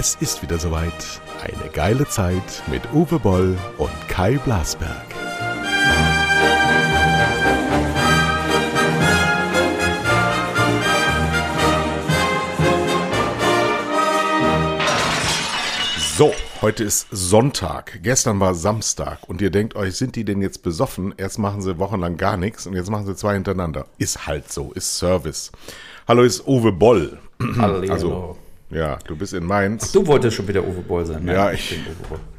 Es ist wieder soweit. Eine geile Zeit mit Uwe Boll und Kai Blasberg. So, heute ist Sonntag. Gestern war Samstag und ihr denkt euch, sind die denn jetzt besoffen? Erst machen sie wochenlang gar nichts und jetzt machen sie zwei hintereinander. Ist halt so, ist Service. Hallo, ist Uwe Boll. Hallo. Also, ja, du bist in Mainz. Ach, du wolltest schon wieder Uwe Boll sein. Ne? Ja, ich, ich, bin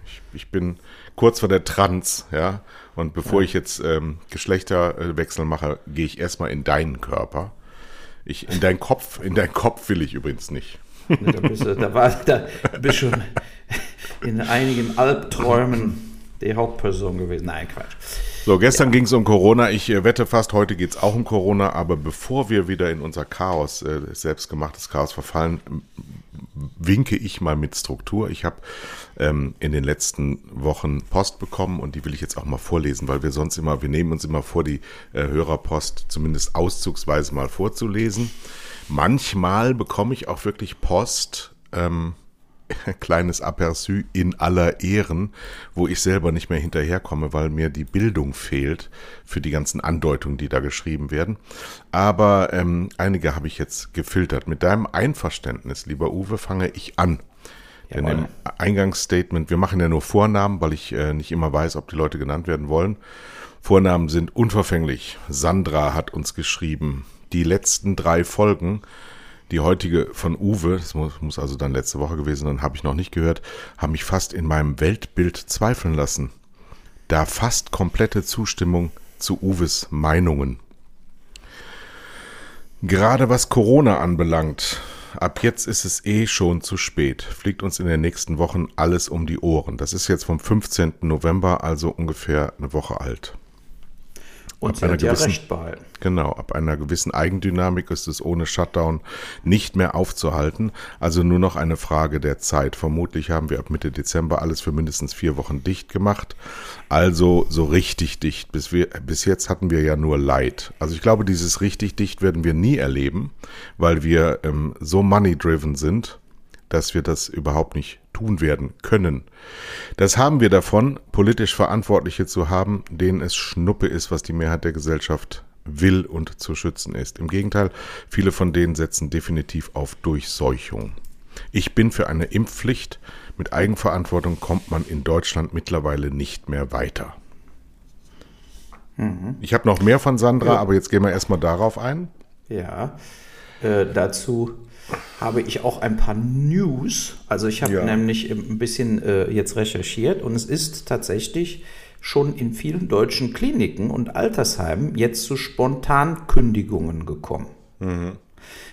ich, ich, bin kurz vor der Trans, ja. Und bevor ja. ich jetzt ähm, Geschlechterwechsel mache, gehe ich erstmal in deinen Körper. Ich, in deinen Kopf, in deinen Kopf will ich übrigens nicht. Da bist du, da war, da bist schon in einigen Albträumen die Hauptperson gewesen. Nein, Quatsch. So, gestern ja. ging es um Corona. Ich äh, wette fast, heute geht es auch um Corona. Aber bevor wir wieder in unser Chaos, äh, selbstgemachtes Chaos verfallen, winke ich mal mit Struktur. Ich habe ähm, in den letzten Wochen Post bekommen und die will ich jetzt auch mal vorlesen, weil wir sonst immer, wir nehmen uns immer vor, die äh, Hörerpost zumindest auszugsweise mal vorzulesen. Manchmal bekomme ich auch wirklich Post. Ähm, kleines Aperçu in aller Ehren, wo ich selber nicht mehr hinterherkomme, weil mir die Bildung fehlt für die ganzen Andeutungen, die da geschrieben werden. Aber ähm, einige habe ich jetzt gefiltert. Mit deinem Einverständnis, lieber Uwe, fange ich an. Denn im Eingangsstatement, wir machen ja nur Vornamen, weil ich äh, nicht immer weiß, ob die Leute genannt werden wollen. Vornamen sind unverfänglich. Sandra hat uns geschrieben, die letzten drei Folgen die heutige von Uwe, das muss, muss also dann letzte Woche gewesen sein, habe ich noch nicht gehört, haben mich fast in meinem Weltbild zweifeln lassen. Da fast komplette Zustimmung zu Uwes Meinungen. Gerade was Corona anbelangt, ab jetzt ist es eh schon zu spät. Fliegt uns in den nächsten Wochen alles um die Ohren. Das ist jetzt vom 15. November, also ungefähr eine Woche alt. Und sie hat ja Recht behalten. Genau, ab einer gewissen Eigendynamik ist es ohne Shutdown nicht mehr aufzuhalten. Also nur noch eine Frage der Zeit. Vermutlich haben wir ab Mitte Dezember alles für mindestens vier Wochen dicht gemacht. Also so richtig dicht. Bis, wir, bis jetzt hatten wir ja nur Leid. Also ich glaube, dieses richtig dicht werden wir nie erleben, weil wir ähm, so money-driven sind, dass wir das überhaupt nicht tun werden können. Das haben wir davon, politisch Verantwortliche zu haben, denen es Schnuppe ist, was die Mehrheit der Gesellschaft will und zu schützen ist. Im Gegenteil, viele von denen setzen definitiv auf Durchseuchung. Ich bin für eine Impfpflicht. Mit Eigenverantwortung kommt man in Deutschland mittlerweile nicht mehr weiter. Mhm. Ich habe noch mehr von Sandra, ja. aber jetzt gehen wir erstmal darauf ein. Ja, äh, dazu habe ich auch ein paar News. Also ich habe ja. nämlich ein bisschen äh, jetzt recherchiert und es ist tatsächlich schon in vielen deutschen Kliniken und Altersheimen jetzt zu Spontankündigungen gekommen. Mhm.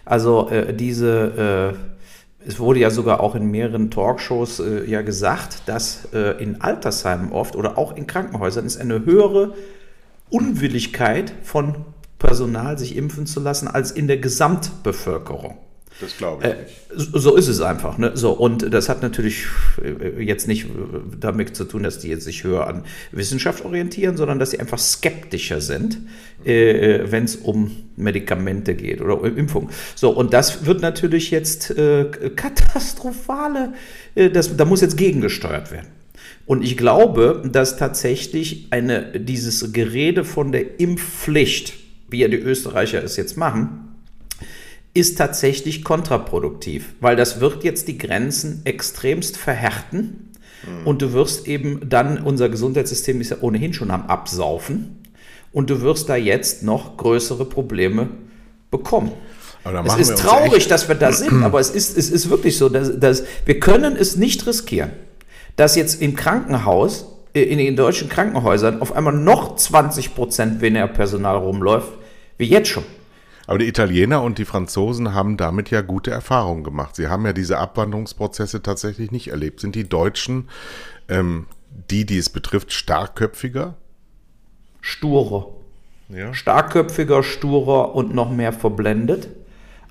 Also äh, diese, äh, es wurde ja sogar auch in mehreren Talkshows äh, ja gesagt, dass äh, in Altersheimen oft oder auch in Krankenhäusern ist eine höhere Unwilligkeit von Personal, sich impfen zu lassen, als in der Gesamtbevölkerung. Das glaube ich äh, nicht. So ist es einfach. Ne? So, und das hat natürlich äh, jetzt nicht damit zu tun, dass die jetzt sich höher an Wissenschaft orientieren, sondern dass sie einfach skeptischer sind, äh, wenn es um Medikamente geht oder um Impfung. So, und das wird natürlich jetzt äh, katastrophale, äh, das, da muss jetzt gegengesteuert werden. Und ich glaube, dass tatsächlich eine, dieses Gerede von der Impfpflicht, wie ja die Österreicher es jetzt machen, ist tatsächlich kontraproduktiv, weil das wird jetzt die Grenzen extremst verhärten mhm. und du wirst eben dann, unser Gesundheitssystem ist ja ohnehin schon am Absaufen und du wirst da jetzt noch größere Probleme bekommen. es ist traurig, dass wir da sind, aber es ist, es ist wirklich so, dass, dass wir können es nicht riskieren, dass jetzt im Krankenhaus, äh, in den deutschen Krankenhäusern auf einmal noch 20 Prozent weniger Personal rumläuft, wie jetzt schon. Aber die Italiener und die Franzosen haben damit ja gute Erfahrungen gemacht. Sie haben ja diese Abwanderungsprozesse tatsächlich nicht erlebt. Sind die Deutschen, ähm, die, die es betrifft, starkköpfiger? Sturer. Ja. Starkköpfiger, sturer und noch mehr verblendet,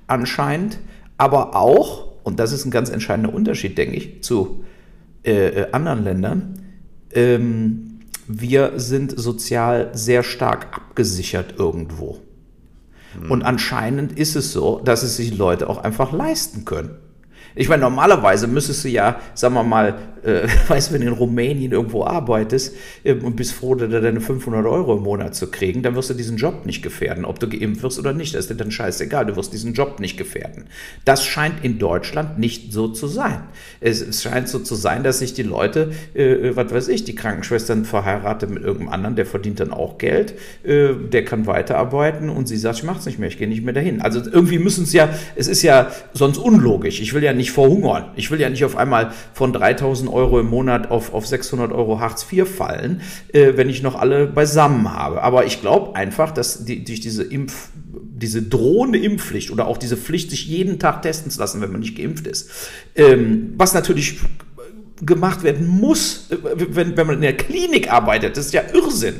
anscheinend. Aber auch, und das ist ein ganz entscheidender Unterschied, denke ich, zu äh, äh anderen Ländern, ähm, wir sind sozial sehr stark abgesichert irgendwo. Und anscheinend ist es so, dass es sich Leute auch einfach leisten können. Ich meine, normalerweise müsstest du ja, sagen wir mal, äh, weißt du, wenn du in Rumänien irgendwo arbeitest äh, und bist froh, da deine 500 Euro im Monat zu kriegen, dann wirst du diesen Job nicht gefährden, ob du geimpft wirst oder nicht. Das ist dir dann scheißegal, du wirst diesen Job nicht gefährden. Das scheint in Deutschland nicht so zu sein. Es, scheint so zu sein, dass sich die Leute, äh, was weiß ich, die Krankenschwestern verheiratet mit irgendeinem anderen, der verdient dann auch Geld, äh, der kann weiterarbeiten und sie sagt, ich mach's nicht mehr, ich gehe nicht mehr dahin. Also irgendwie müssen es ja, es ist ja sonst unlogisch. Ich will ja nicht verhungern. Ich will ja nicht auf einmal von 3000 Euro im Monat auf, auf 600 Euro Hartz IV fallen, äh, wenn ich noch alle beisammen habe. Aber ich glaube einfach, dass die, durch diese Impf, diese drohende Impfpflicht oder auch diese Pflicht, sich jeden Tag testen zu lassen, wenn man nicht geimpft ist, ähm, was natürlich gemacht werden muss, wenn, wenn man in der Klinik arbeitet. Das ist ja Irrsinn.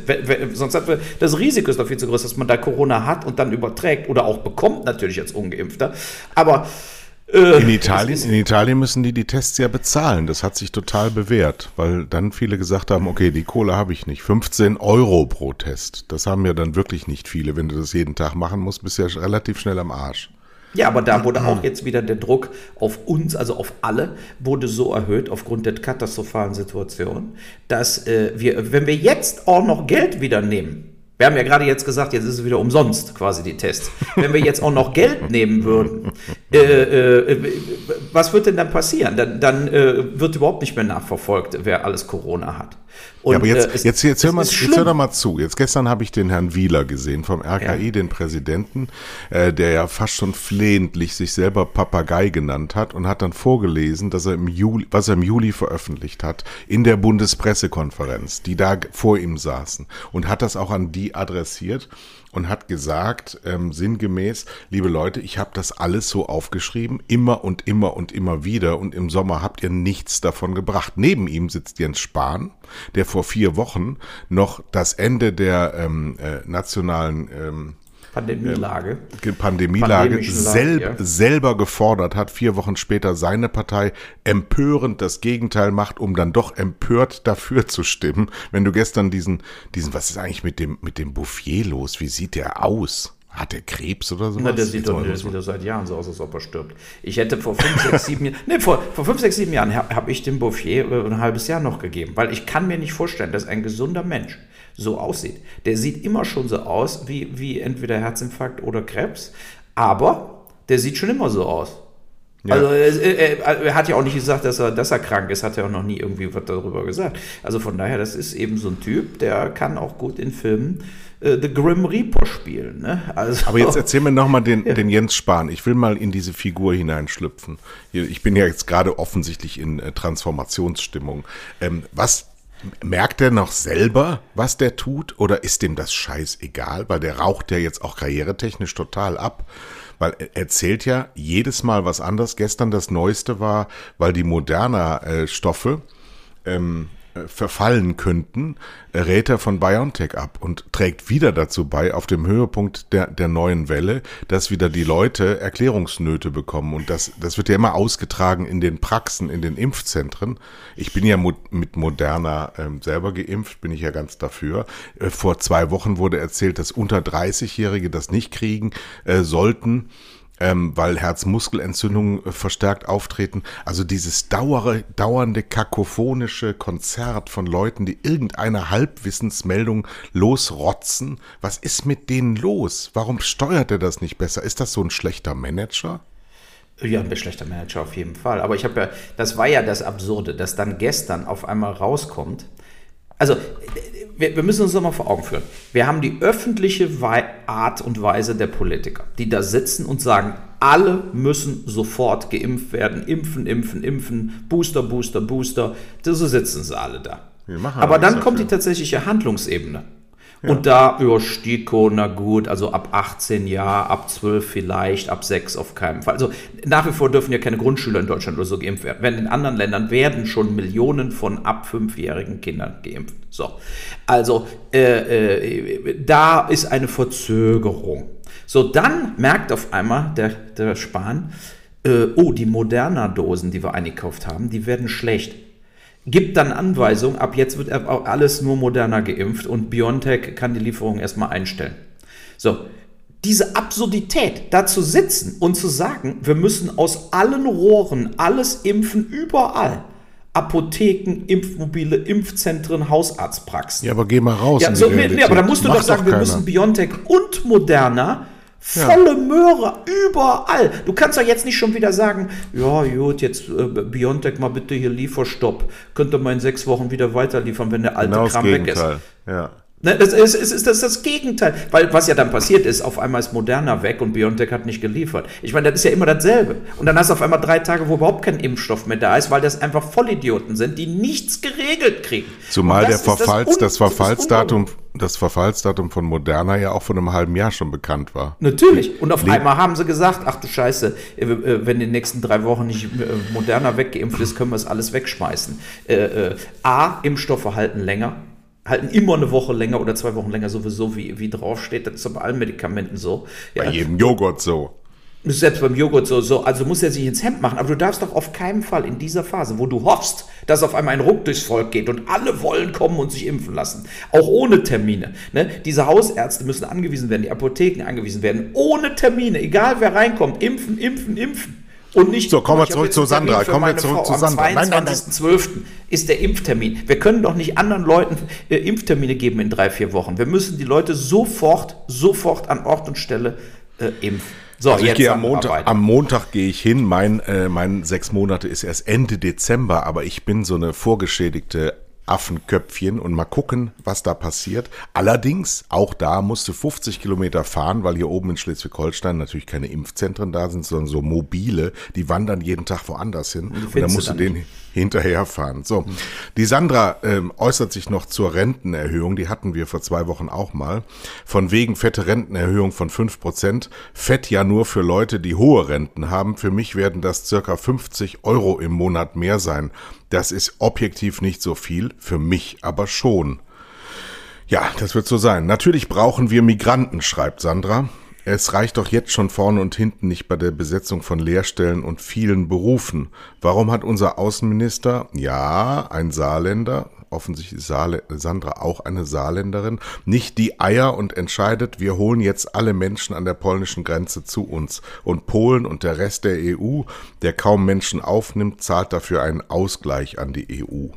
Sonst hat man, das Risiko ist viel zu groß, dass man da Corona hat und dann überträgt oder auch bekommt, natürlich als Ungeimpfter. Aber äh, in Italien, in Italien müssen die die Tests ja bezahlen. Das hat sich total bewährt, weil dann viele gesagt haben, okay, die Kohle habe ich nicht. 15 Euro pro Test. Das haben ja dann wirklich nicht viele. Wenn du das jeden Tag machen musst, bist du ja relativ schnell am Arsch. Ja, aber da wurde auch jetzt wieder der Druck auf uns, also auf alle, wurde so erhöht aufgrund der katastrophalen Situation, dass äh, wir, wenn wir jetzt auch noch Geld wieder nehmen, wir haben ja gerade jetzt gesagt, jetzt ist es wieder umsonst quasi die Tests. Wenn wir jetzt auch noch Geld nehmen würden, äh, äh, was wird denn dann passieren? Dann, dann äh, wird überhaupt nicht mehr nachverfolgt, wer alles Corona hat. Und, ja, aber jetzt, äh, es, jetzt, jetzt, hör mal, jetzt hör doch mal zu. Jetzt gestern habe ich den Herrn Wieler gesehen vom RKI, ja. den Präsidenten, äh, der ja fast schon flehentlich sich selber Papagei genannt hat und hat dann vorgelesen, dass er im Juli, was er im Juli veröffentlicht hat in der Bundespressekonferenz, die da vor ihm saßen und hat das auch an die adressiert und hat gesagt, ähm, sinngemäß, liebe Leute, ich habe das alles so aufgeschrieben, immer und immer und immer wieder und im Sommer habt ihr nichts davon gebracht. Neben ihm sitzt Jens Spahn, der vor vier Wochen noch das Ende der ähm, äh, nationalen ähm, Pandemielage, äh, Pandemielage selb, ja. selber gefordert hat, vier Wochen später seine Partei empörend das Gegenteil macht, um dann doch empört dafür zu stimmen. Wenn du gestern diesen, diesen, was ist eigentlich mit dem, mit dem Bouffier los? Wie sieht der aus? Hat er Krebs oder so? Na, der sieht doch der sieht seit Jahren so aus, als ob er stirbt. Ich hätte vor fünf, sechs, sieben Jahren, nee, vor, vor fünf, sechs, sieben Jahren habe hab ich dem Bouffier äh, ein halbes Jahr noch gegeben, weil ich kann mir nicht vorstellen, dass ein gesunder Mensch so aussieht. Der sieht immer schon so aus wie, wie entweder Herzinfarkt oder Krebs, aber der sieht schon immer so aus. Ja. Also er, er, hat ja auch nicht gesagt, dass er, dass er krank ist, hat er auch noch nie irgendwie was darüber gesagt. Also von daher, das ist eben so ein Typ, der kann auch gut in Filmen äh, The Grim Reaper spielen. Ne? Also, Aber jetzt erzähl mir nochmal den, ja. den Jens Spahn. Ich will mal in diese Figur hineinschlüpfen. Ich bin ja jetzt gerade offensichtlich in äh, Transformationsstimmung. Ähm, was Merkt er noch selber, was der tut, oder ist dem das scheißegal? Weil der raucht ja jetzt auch karrieretechnisch total ab. Weil er erzählt ja jedes Mal was anderes. Gestern das Neueste war, weil die moderner äh, Stoffe ähm, verfallen könnten, rät er von BioNTech ab und trägt wieder dazu bei, auf dem Höhepunkt der, der neuen Welle, dass wieder die Leute Erklärungsnöte bekommen. Und das, das wird ja immer ausgetragen in den Praxen, in den Impfzentren. Ich bin ja mit Moderna ähm, selber geimpft, bin ich ja ganz dafür. Äh, vor zwei Wochen wurde erzählt, dass unter 30-Jährige das nicht kriegen äh, sollten ähm, weil Herzmuskelentzündungen äh, verstärkt auftreten. Also dieses dauere, dauernde kakophonische Konzert von Leuten, die irgendeine Halbwissensmeldung losrotzen. Was ist mit denen los? Warum steuert er das nicht besser? Ist das so ein schlechter Manager? Ja, ein schlechter Manager auf jeden Fall. Aber ich habe ja, das war ja das Absurde, dass dann gestern auf einmal rauskommt. Also wir, wir müssen uns das mal vor Augen führen. Wir haben die öffentliche Art und Weise der Politiker, die da sitzen und sagen, alle müssen sofort geimpft werden. Impfen, impfen, impfen, Booster, Booster, Booster. So sitzen sie alle da. Aber dann kommt die tatsächliche Handlungsebene. Und da, ja, STIKO, na gut, also ab 18 Jahr, ab 12 vielleicht, ab 6 auf keinen Fall. Also nach wie vor dürfen ja keine Grundschüler in Deutschland oder so geimpft werden. Wenn in anderen Ländern werden schon Millionen von ab 5-jährigen Kindern geimpft. So. Also äh, äh, da ist eine Verzögerung. So, dann merkt auf einmal der, der Spahn, äh, oh, die Moderna-Dosen, die wir eingekauft haben, die werden schlecht gibt dann Anweisungen, ab jetzt wird alles nur moderner geimpft und BioNTech kann die Lieferung erstmal einstellen. So, diese Absurdität, da zu sitzen und zu sagen, wir müssen aus allen Rohren alles impfen, überall. Apotheken, Impfmobile, Impfzentren, Hausarztpraxen. Ja, aber geh mal raus. Ja, so, nee, aber da musst du Macht doch sagen, doch wir müssen BioNTech und Moderna Volle. Möhre, überall. Du kannst doch jetzt nicht schon wieder sagen, ja gut, jetzt äh, Biontech mal bitte hier Lieferstopp. Könnte man in sechs Wochen wieder weiterliefern, wenn der alte genau Kram weg ist. Ja. Ne, das, ist, ist, das ist das Gegenteil. Weil was ja dann passiert ist, auf einmal ist Moderna weg und BioNTech hat nicht geliefert. Ich meine, das ist ja immer dasselbe. Und dann hast du auf einmal drei Tage, wo überhaupt kein Impfstoff mehr da ist, weil das einfach Vollidioten sind, die nichts geregelt kriegen. Zumal der Verfalls, das, das, Verfallsdatum, das Verfallsdatum von Moderna ja auch vor einem halben Jahr schon bekannt war. Natürlich. Und auf Le einmal haben sie gesagt, ach du Scheiße, äh, äh, wenn in den nächsten drei Wochen nicht äh, Moderna weggeimpft ist, können wir es alles wegschmeißen. A, Impfstoffe halten länger halten immer eine Woche länger oder zwei Wochen länger sowieso, wie, wie draufsteht. Das ist bei allen Medikamenten so. Ja. Bei jedem Joghurt so. Selbst beim Joghurt so, so. Also muss er sich ins Hemd machen. Aber du darfst doch auf keinen Fall in dieser Phase, wo du hoffst, dass auf einmal ein Ruck durchs Volk geht und alle wollen kommen und sich impfen lassen. Auch ohne Termine. Ne? Diese Hausärzte müssen angewiesen werden, die Apotheken angewiesen werden. Ohne Termine, egal wer reinkommt. Impfen, impfen, impfen. Und nicht, so, kommen wir zurück zu Sandra. Kommen wir zurück Frau. zu Sandra. Am 22.12. ist der Impftermin. Wir können doch nicht anderen Leuten äh, Impftermine geben in drei, vier Wochen. Wir müssen die Leute sofort, sofort an Ort und Stelle äh, impfen. So, also ich gehe am Montag, am Montag gehe ich hin. Mein, äh, mein sechs Monate ist erst Ende Dezember, aber ich bin so eine vorgeschädigte Affenköpfchen und mal gucken, was da passiert. Allerdings, auch da musste 50 Kilometer fahren, weil hier oben in Schleswig-Holstein natürlich keine Impfzentren da sind, sondern so mobile, die wandern jeden Tag woanders hin. Und, und da musst du den hinterherfahren. So, die Sandra ähm, äußert sich noch zur Rentenerhöhung, die hatten wir vor zwei Wochen auch mal. Von wegen fette Rentenerhöhung von fünf Prozent. Fett ja nur für Leute, die hohe Renten haben. Für mich werden das circa 50 Euro im Monat mehr sein. Das ist objektiv nicht so viel, für mich aber schon. Ja, das wird so sein. Natürlich brauchen wir Migranten, schreibt Sandra. Es reicht doch jetzt schon vorne und hinten nicht bei der Besetzung von Lehrstellen und vielen Berufen. Warum hat unser Außenminister, ja, ein Saarländer, offensichtlich Saale, Sandra auch eine Saarländerin, nicht die Eier und entscheidet, wir holen jetzt alle Menschen an der polnischen Grenze zu uns. Und Polen und der Rest der EU, der kaum Menschen aufnimmt, zahlt dafür einen Ausgleich an die EU.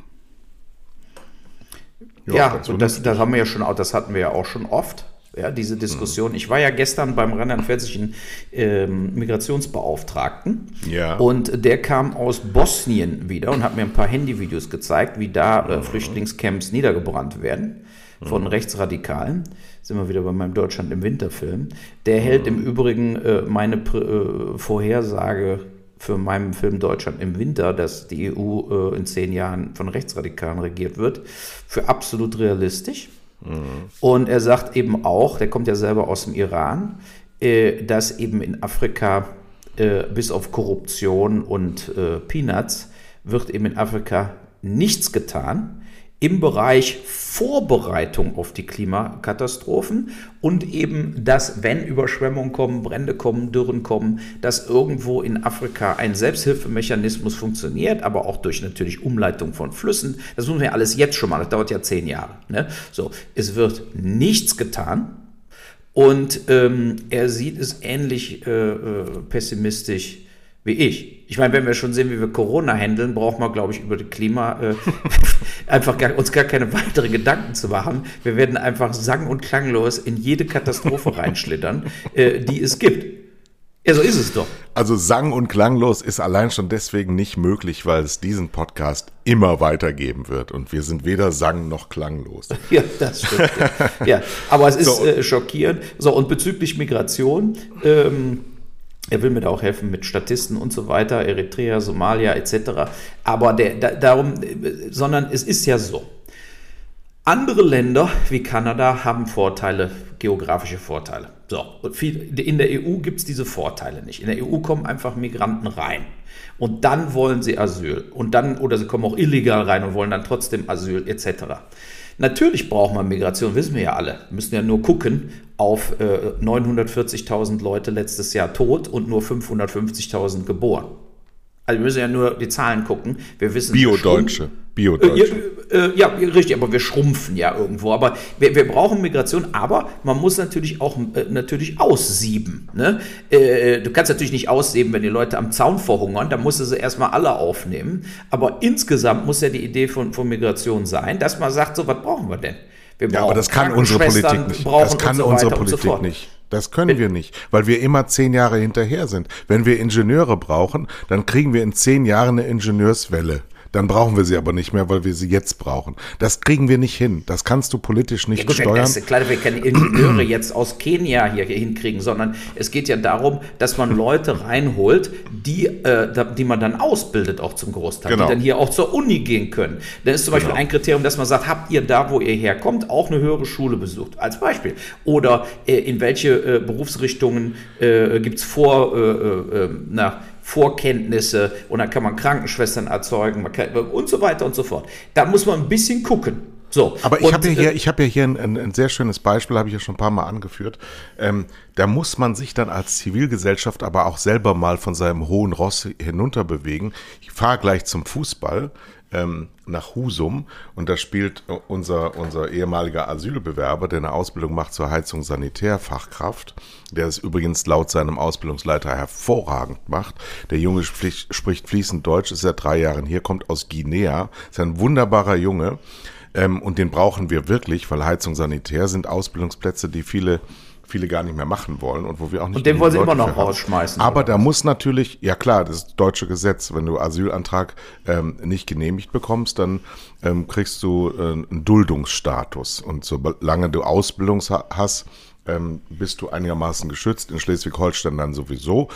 Ja, ja das, das haben wir ja schon, das hatten wir ja auch schon oft. Ja, diese Diskussion. Ich war ja gestern beim rheinland-pfälzischen ähm, Migrationsbeauftragten ja. und der kam aus Bosnien wieder und hat mir ein paar Handyvideos gezeigt, wie da äh, mhm. Flüchtlingscamps niedergebrannt werden von mhm. Rechtsradikalen. Sind wir wieder bei meinem Deutschland im Winterfilm. Der hält im Übrigen äh, meine äh, Vorhersage für meinen Film Deutschland im Winter, dass die EU äh, in zehn Jahren von Rechtsradikalen regiert wird, für absolut realistisch. Und er sagt eben auch, der kommt ja selber aus dem Iran, äh, dass eben in Afrika äh, bis auf Korruption und äh, Peanuts wird eben in Afrika nichts getan im Bereich Vorbereitung auf die Klimakatastrophen und eben, dass wenn Überschwemmungen kommen, Brände kommen, Dürren kommen, dass irgendwo in Afrika ein Selbsthilfemechanismus funktioniert, aber auch durch natürlich Umleitung von Flüssen. Das müssen wir alles jetzt schon mal, das dauert ja zehn Jahre. Ne? So, es wird nichts getan. Und ähm, er sieht es ähnlich äh, äh pessimistisch wie ich. Ich meine, wenn wir schon sehen, wie wir Corona handeln, brauchen wir, glaube ich, über das Klima äh, einfach gar, uns gar keine weiteren Gedanken zu machen. Wir werden einfach sang- und klanglos in jede Katastrophe reinschlittern, äh, die es gibt. Ja, so ist es doch. Also sang- und klanglos ist allein schon deswegen nicht möglich, weil es diesen Podcast immer weitergeben wird. Und wir sind weder sang noch klanglos. Ja, das stimmt. ja. ja. aber es ist so, äh, schockierend. So, und bezüglich Migration, ähm, er will mir da auch helfen mit Statisten und so weiter, Eritrea, Somalia etc. Aber der, da, darum, sondern es ist ja so. Andere Länder wie Kanada haben Vorteile, geografische Vorteile. So, in der EU gibt es diese Vorteile nicht. In der EU kommen einfach Migranten rein. Und dann wollen sie Asyl. Und dann, oder sie kommen auch illegal rein und wollen dann trotzdem Asyl etc. Natürlich braucht man Migration, wissen wir ja alle. Wir müssen ja nur gucken auf äh, 940.000 Leute letztes Jahr tot und nur 550.000 geboren. Also wir müssen ja nur die Zahlen gucken. Wir wissen Bio-Deutsche. Bio-Deutsche. Äh, äh, ja, richtig, aber wir schrumpfen ja irgendwo. Aber wir, wir brauchen Migration, aber man muss natürlich auch äh, natürlich aussieben. Ne? Äh, du kannst natürlich nicht aussieben, wenn die Leute am Zaun verhungern, dann musst du sie erstmal alle aufnehmen. Aber insgesamt muss ja die Idee von, von Migration sein, dass man sagt, so, was brauchen wir denn? Wir ja, aber das kann unsere Politik nicht. Das kann so unsere Politik so nicht. Das können wir nicht, weil wir immer zehn Jahre hinterher sind. Wenn wir Ingenieure brauchen, dann kriegen wir in zehn Jahren eine Ingenieurswelle. Dann brauchen wir sie aber nicht mehr, weil wir sie jetzt brauchen. Das kriegen wir nicht hin. Das kannst du politisch nicht ja gut, steuern. Das ist klar, wir können Ingenieure jetzt aus Kenia hier, hinkriegen, sondern es geht ja darum, dass man Leute reinholt, die, äh, die man dann ausbildet, auch zum Großteil, genau. die dann hier auch zur Uni gehen können. Dann ist zum Beispiel genau. ein Kriterium, dass man sagt, habt ihr da, wo ihr herkommt, auch eine höhere Schule besucht, als Beispiel. Oder äh, in welche äh, Berufsrichtungen äh, gibt es vor, äh, äh, äh, na, Vorkenntnisse und dann kann man Krankenschwestern erzeugen kann, und so weiter und so fort. Da muss man ein bisschen gucken. So, Aber ich habe ja hier, äh, ich hab ja hier ein, ein, ein sehr schönes Beispiel, habe ich ja schon ein paar Mal angeführt. Ähm, da muss man sich dann als Zivilgesellschaft aber auch selber mal von seinem hohen Ross hinunterbewegen. Ich fahre gleich zum Fußball ähm, nach Husum und da spielt unser, unser ehemaliger Asylbewerber, der eine Ausbildung macht zur Heizung Sanitärfachkraft, der es übrigens laut seinem Ausbildungsleiter hervorragend macht. Der Junge spricht, fließend Deutsch, ist seit drei Jahren hier, kommt aus Guinea, ist ein wunderbarer Junge ähm, und den brauchen wir wirklich, weil Heizung Sanitär sind Ausbildungsplätze, die viele viele gar nicht mehr machen wollen und wo wir auch nicht. Und den wollen sie immer noch rausschmeißen. Aber da was? muss natürlich, ja klar, das ist deutsche Gesetz. Wenn du Asylantrag ähm, nicht genehmigt bekommst, dann ähm, kriegst du äh, einen Duldungsstatus. Und solange du Ausbildung hast, ähm, bist du einigermaßen geschützt. In Schleswig-Holstein dann sowieso.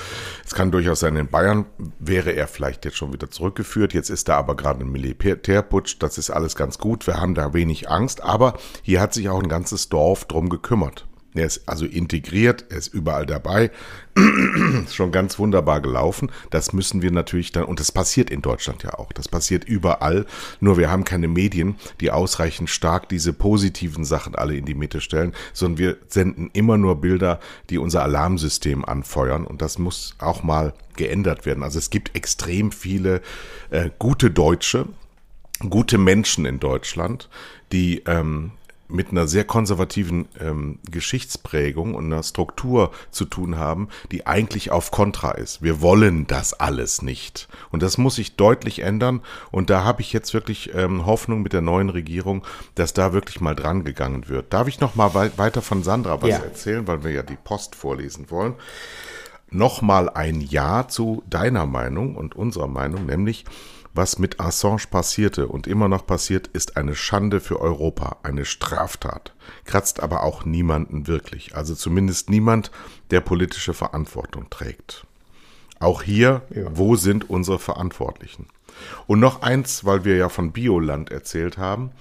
Es kann durchaus sein, in Bayern wäre er vielleicht jetzt schon wieder zurückgeführt. Jetzt ist da aber gerade ein Militärputsch. Das ist alles ganz gut. Wir haben da wenig Angst. Aber hier hat sich auch ein ganzes Dorf drum gekümmert. Er ist also integriert, er ist überall dabei. schon ganz wunderbar gelaufen. Das müssen wir natürlich dann, und das passiert in Deutschland ja auch. Das passiert überall. Nur wir haben keine Medien, die ausreichend stark diese positiven Sachen alle in die Mitte stellen, sondern wir senden immer nur Bilder, die unser Alarmsystem anfeuern. Und das muss auch mal geändert werden. Also es gibt extrem viele äh, gute Deutsche, gute Menschen in Deutschland, die ähm, mit einer sehr konservativen ähm, Geschichtsprägung und einer Struktur zu tun haben, die eigentlich auf Kontra ist. Wir wollen das alles nicht. Und das muss sich deutlich ändern. Und da habe ich jetzt wirklich ähm, Hoffnung mit der neuen Regierung, dass da wirklich mal dran gegangen wird. Darf ich noch mal wei weiter von Sandra was ja. erzählen, weil wir ja die Post vorlesen wollen? Nochmal ein Ja zu deiner Meinung und unserer Meinung, nämlich was mit Assange passierte und immer noch passiert, ist eine Schande für Europa, eine Straftat, kratzt aber auch niemanden wirklich, also zumindest niemand, der politische Verantwortung trägt. Auch hier, ja. wo sind unsere Verantwortlichen? Und noch eins, weil wir ja von Bioland erzählt haben,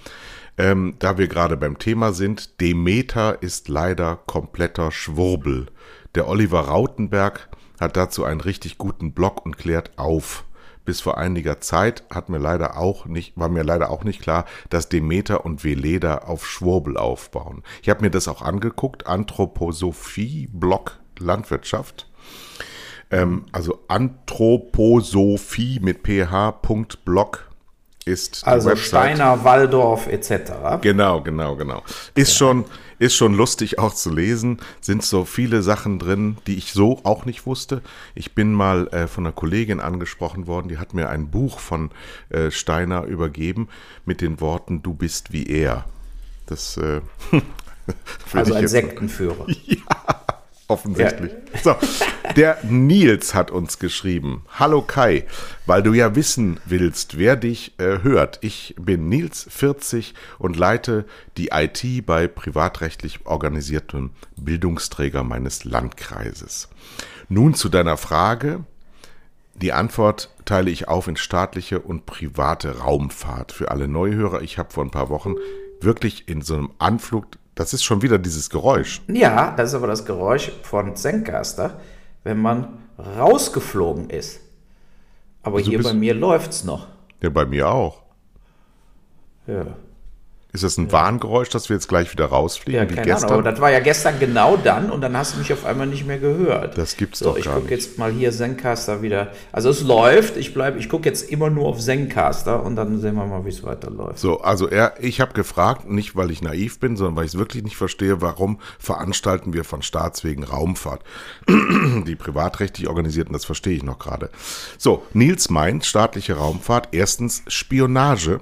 ähm, da wir gerade beim Thema sind, Demeter ist leider kompletter Schwurbel. Der Oliver Rautenberg hat dazu einen richtig guten Blog und klärt auf bis vor einiger Zeit hat mir leider auch nicht, war mir leider auch nicht klar, dass Demeter und Veleda auf Schwurbel aufbauen. Ich habe mir das auch angeguckt, Anthroposophie, Blog Landwirtschaft. Ähm, also Anthroposophie mit ph.blog ist also Website. Steiner, Waldorf etc. Genau, genau, genau. Ist ja. schon ist schon lustig auch zu lesen, sind so viele Sachen drin, die ich so auch nicht wusste. Ich bin mal äh, von einer Kollegin angesprochen worden, die hat mir ein Buch von äh, Steiner übergeben mit den Worten Du bist wie er. Das äh, also ein Sektenführer. Ja. Offensichtlich. Ja. So, der Nils hat uns geschrieben. Hallo Kai, weil du ja wissen willst, wer dich äh, hört. Ich bin Nils, 40 und leite die IT bei privatrechtlich organisiertem Bildungsträger meines Landkreises. Nun zu deiner Frage. Die Antwort teile ich auf in staatliche und private Raumfahrt. Für alle Neuhörer, ich habe vor ein paar Wochen wirklich in so einem Anflug das ist schon wieder dieses Geräusch. Ja, das ist aber das Geräusch von Zencaster, wenn man rausgeflogen ist. Aber also hier bei mir läuft es noch. Ja, bei mir auch. Ja. Ist das ein Warngeräusch, dass wir jetzt gleich wieder rausfliegen? Ja, wie keine gestern? Ahnung, aber das war ja gestern genau dann und dann hast du mich auf einmal nicht mehr gehört. Das gibt's so, doch ich gar gucke nicht. jetzt mal hier Zencaster wieder. Also es läuft, ich bleibe, ich gucke jetzt immer nur auf Zencaster und dann sehen wir mal, wie es weiterläuft. So, also er, ich habe gefragt, nicht weil ich naiv bin, sondern weil ich es wirklich nicht verstehe, warum veranstalten wir von Staatswegen Raumfahrt. Die privatrechtlich organisierten, das verstehe ich noch gerade. So, Nils meint staatliche Raumfahrt, erstens Spionage,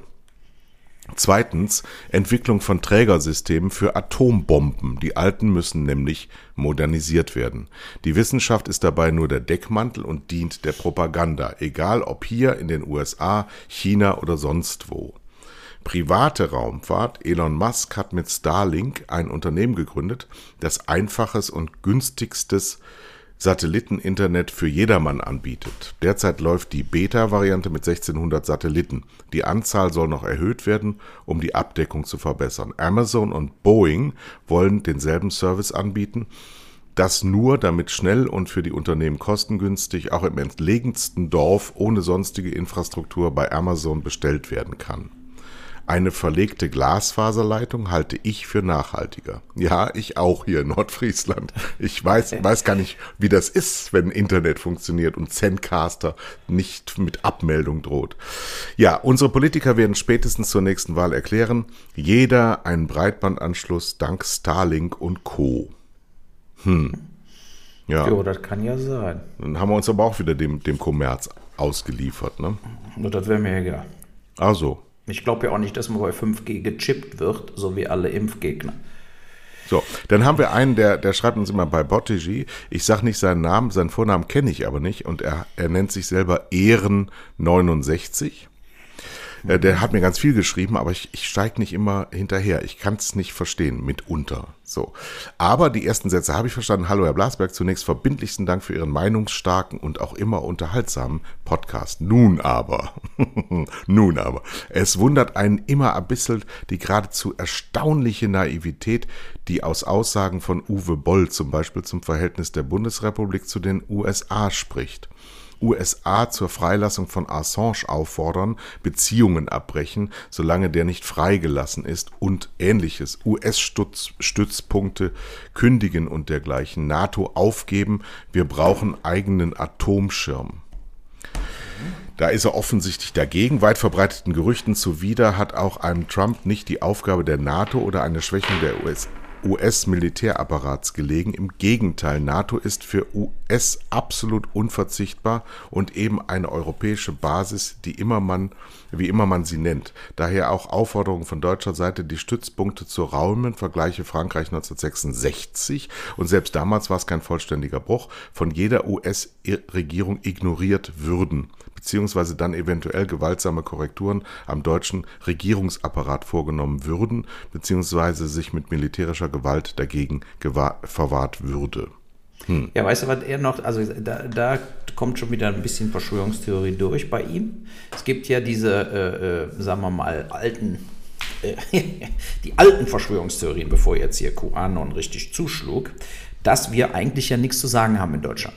Zweitens Entwicklung von Trägersystemen für Atombomben. Die alten müssen nämlich modernisiert werden. Die Wissenschaft ist dabei nur der Deckmantel und dient der Propaganda, egal ob hier in den USA, China oder sonst wo. Private Raumfahrt. Elon Musk hat mit Starlink ein Unternehmen gegründet, das einfaches und günstigstes Satelliteninternet für jedermann anbietet. Derzeit läuft die Beta-Variante mit 1600 Satelliten. Die Anzahl soll noch erhöht werden, um die Abdeckung zu verbessern. Amazon und Boeing wollen denselben Service anbieten, das nur damit schnell und für die Unternehmen kostengünstig auch im entlegensten Dorf ohne sonstige Infrastruktur bei Amazon bestellt werden kann. Eine verlegte Glasfaserleitung halte ich für nachhaltiger. Ja, ich auch hier in Nordfriesland. Ich weiß, weiß gar nicht, wie das ist, wenn Internet funktioniert und Zencaster nicht mit Abmeldung droht. Ja, unsere Politiker werden spätestens zur nächsten Wahl erklären, jeder einen Breitbandanschluss dank Starlink und Co. Hm. Ja, Jo, das kann ja sein. dann haben wir uns aber auch wieder dem, dem Kommerz ausgeliefert, ne? Das wäre mir egal. Also, Ich glaube ja auch nicht, dass man bei 5G gechippt wird, so wie alle Impfgegner. So, dann haben wir einen, der, der schreibt uns immer bei Bottigy. Ich sag nicht seinen Namen, seinen Vornamen kenne ich aber nicht und er, er nennt sich selber Ehren69. Äh, Der hat mir ganz viel geschrieben, aber ich, ich steige nicht immer hinterher. Ich kann es nicht verstehen, mitunter. So. Aber die ersten Sätze habe ich verstanden. Hallo, Herr Blasberg. Zunächst verbindlichsten Dank für Ihren meinungsstarken und auch immer unterhaltsamen Podcast. Nun aber, nun aber, es wundert einen immer ein bisschen die geradezu erstaunliche Naivität, die aus Aussagen von Uwe Boll zum Beispiel zum Verhältnis der Bundesrepublik zu den USA spricht. USA zur Freilassung von Assange auffordern, Beziehungen abbrechen, solange der nicht freigelassen ist und ähnliches. US-Stützpunkte kündigen und dergleichen. NATO aufgeben, wir brauchen eigenen Atomschirm. Da ist er offensichtlich dagegen. Weit verbreiteten Gerüchten zuwider hat auch einem Trump nicht die Aufgabe der NATO oder eine Schwächung der US US-Militärapparats gelegen. Im Gegenteil, NATO ist für US absolut unverzichtbar und eben eine europäische Basis, die immer man, wie immer man sie nennt. Daher auch Aufforderungen von deutscher Seite, die Stützpunkte zu räumen, vergleiche Frankreich 1966 und selbst damals war es kein vollständiger Bruch, von jeder US-Regierung ignoriert würden beziehungsweise dann eventuell gewaltsame Korrekturen am deutschen Regierungsapparat vorgenommen würden, beziehungsweise sich mit militärischer Gewalt dagegen verwahrt würde. Hm. Ja, weißt du, was er noch, also da, da, kommt schon wieder ein bisschen Verschwörungstheorie durch bei ihm. Es gibt ja diese, äh, äh, sagen wir mal, alten, äh, die alten Verschwörungstheorien, bevor jetzt hier QAnon richtig zuschlug, dass wir eigentlich ja nichts zu sagen haben in Deutschland.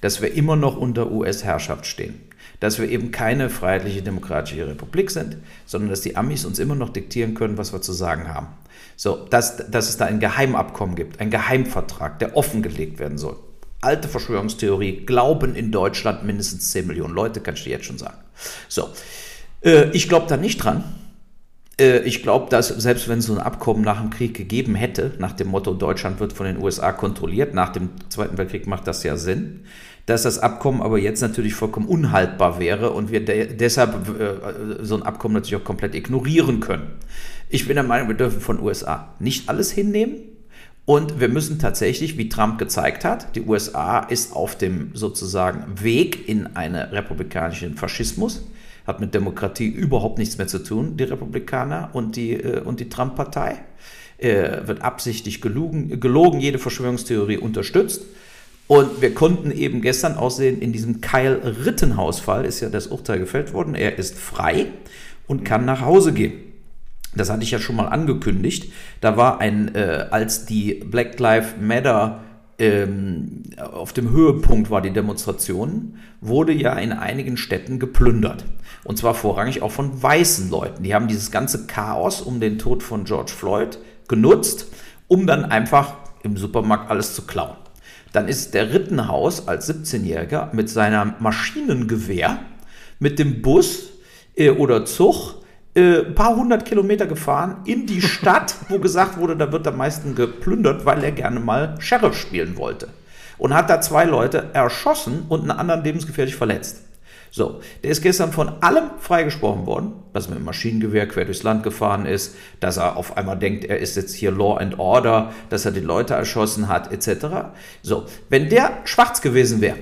Dass wir immer noch unter US-Herrschaft stehen dass wir eben keine freiheitliche demokratische Republik sind, sondern dass die Amis uns immer noch diktieren können, was wir zu sagen haben. So, dass, dass es da ein Geheimabkommen gibt, ein Geheimvertrag, der offengelegt werden soll. Alte Verschwörungstheorie, glauben in Deutschland mindestens 10 Millionen Leute, kann ich dir jetzt schon sagen. So, äh, ich glaube da nicht dran. Äh, ich glaube, dass selbst wenn es so ein Abkommen nach dem Krieg gegeben hätte, nach dem Motto, Deutschland wird von den USA kontrolliert, nach dem Zweiten Weltkrieg macht das ja Sinn, dass das Abkommen aber jetzt natürlich vollkommen unhaltbar wäre und wir de deshalb äh, so ein Abkommen natürlich auch komplett ignorieren können. Ich bin der Meinung, wir dürfen von USA nicht alles hinnehmen und wir müssen tatsächlich, wie Trump gezeigt hat, die USA ist auf dem sozusagen Weg in einen republikanischen Faschismus, hat mit Demokratie überhaupt nichts mehr zu tun, die Republikaner und die, äh, die Trump-Partei. Äh, wird absichtlich gelogen, gelogen, jede Verschwörungstheorie unterstützt. Und wir konnten eben gestern aussehen, in diesem Kyle Rittenhaus-Fall ist ja das Urteil gefällt worden. Er ist frei und kann nach Hause gehen. Das hatte ich ja schon mal angekündigt. Da war ein, äh, als die Black Lives Matter ähm, auf dem Höhepunkt war die Demonstration, wurde ja in einigen Städten geplündert. Und zwar vorrangig auch von weißen Leuten. Die haben dieses ganze Chaos um den Tod von George Floyd genutzt, um dann einfach im Supermarkt alles zu klauen. Dann ist der Rittenhaus als 17-Jähriger mit seinem Maschinengewehr mit dem Bus äh, oder Zug äh, paar hundert Kilometer gefahren in die Stadt, wo gesagt wurde, da wird am meisten geplündert, weil er gerne mal Sheriff spielen wollte. Und hat da zwei Leute erschossen und einen anderen lebensgefährlich verletzt. So, der ist gestern von allem freigesprochen worden, dass er mit dem Maschinengewehr quer durchs Land gefahren ist, dass er auf einmal denkt, er ist jetzt hier Law and Order, dass er die Leute erschossen hat, etc. So, wenn der schwarz gewesen wäre,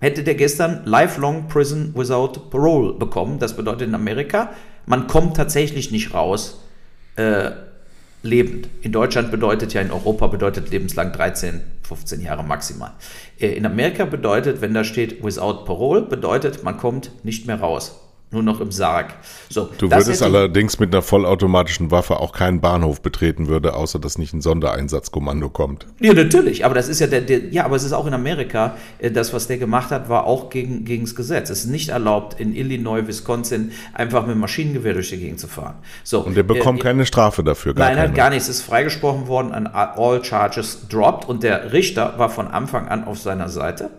hätte der gestern Lifelong Prison Without Parole bekommen. Das bedeutet in Amerika, man kommt tatsächlich nicht raus äh, lebend. In Deutschland bedeutet ja, in Europa bedeutet lebenslang 13, 15 Jahre maximal. Äh, in Amerika bedeutet, wenn da steht Without Parole, bedeutet, man kommt nicht mehr raus nur noch im Sarg. So, du würdest allerdings mit einer vollautomatischen Waffe auch keinen Bahnhof betreten würde, außer dass nicht ein Sondereinsatzkommando kommt. Ja, natürlich, aber das ist ja der, der ja, aber es ist auch in Amerika, äh, das, was der gemacht hat, war auch gegen, gegen das Gesetz. Es ist nicht erlaubt, in Illinois, Wisconsin einfach mit Maschinengewehr durch die Gegend zu fahren. So, und der bekommt äh, keine Strafe dafür, gar Nein, keine. gar nichts. Es ist freigesprochen worden, an all charges dropped und der Richter war von Anfang an auf seiner Seite.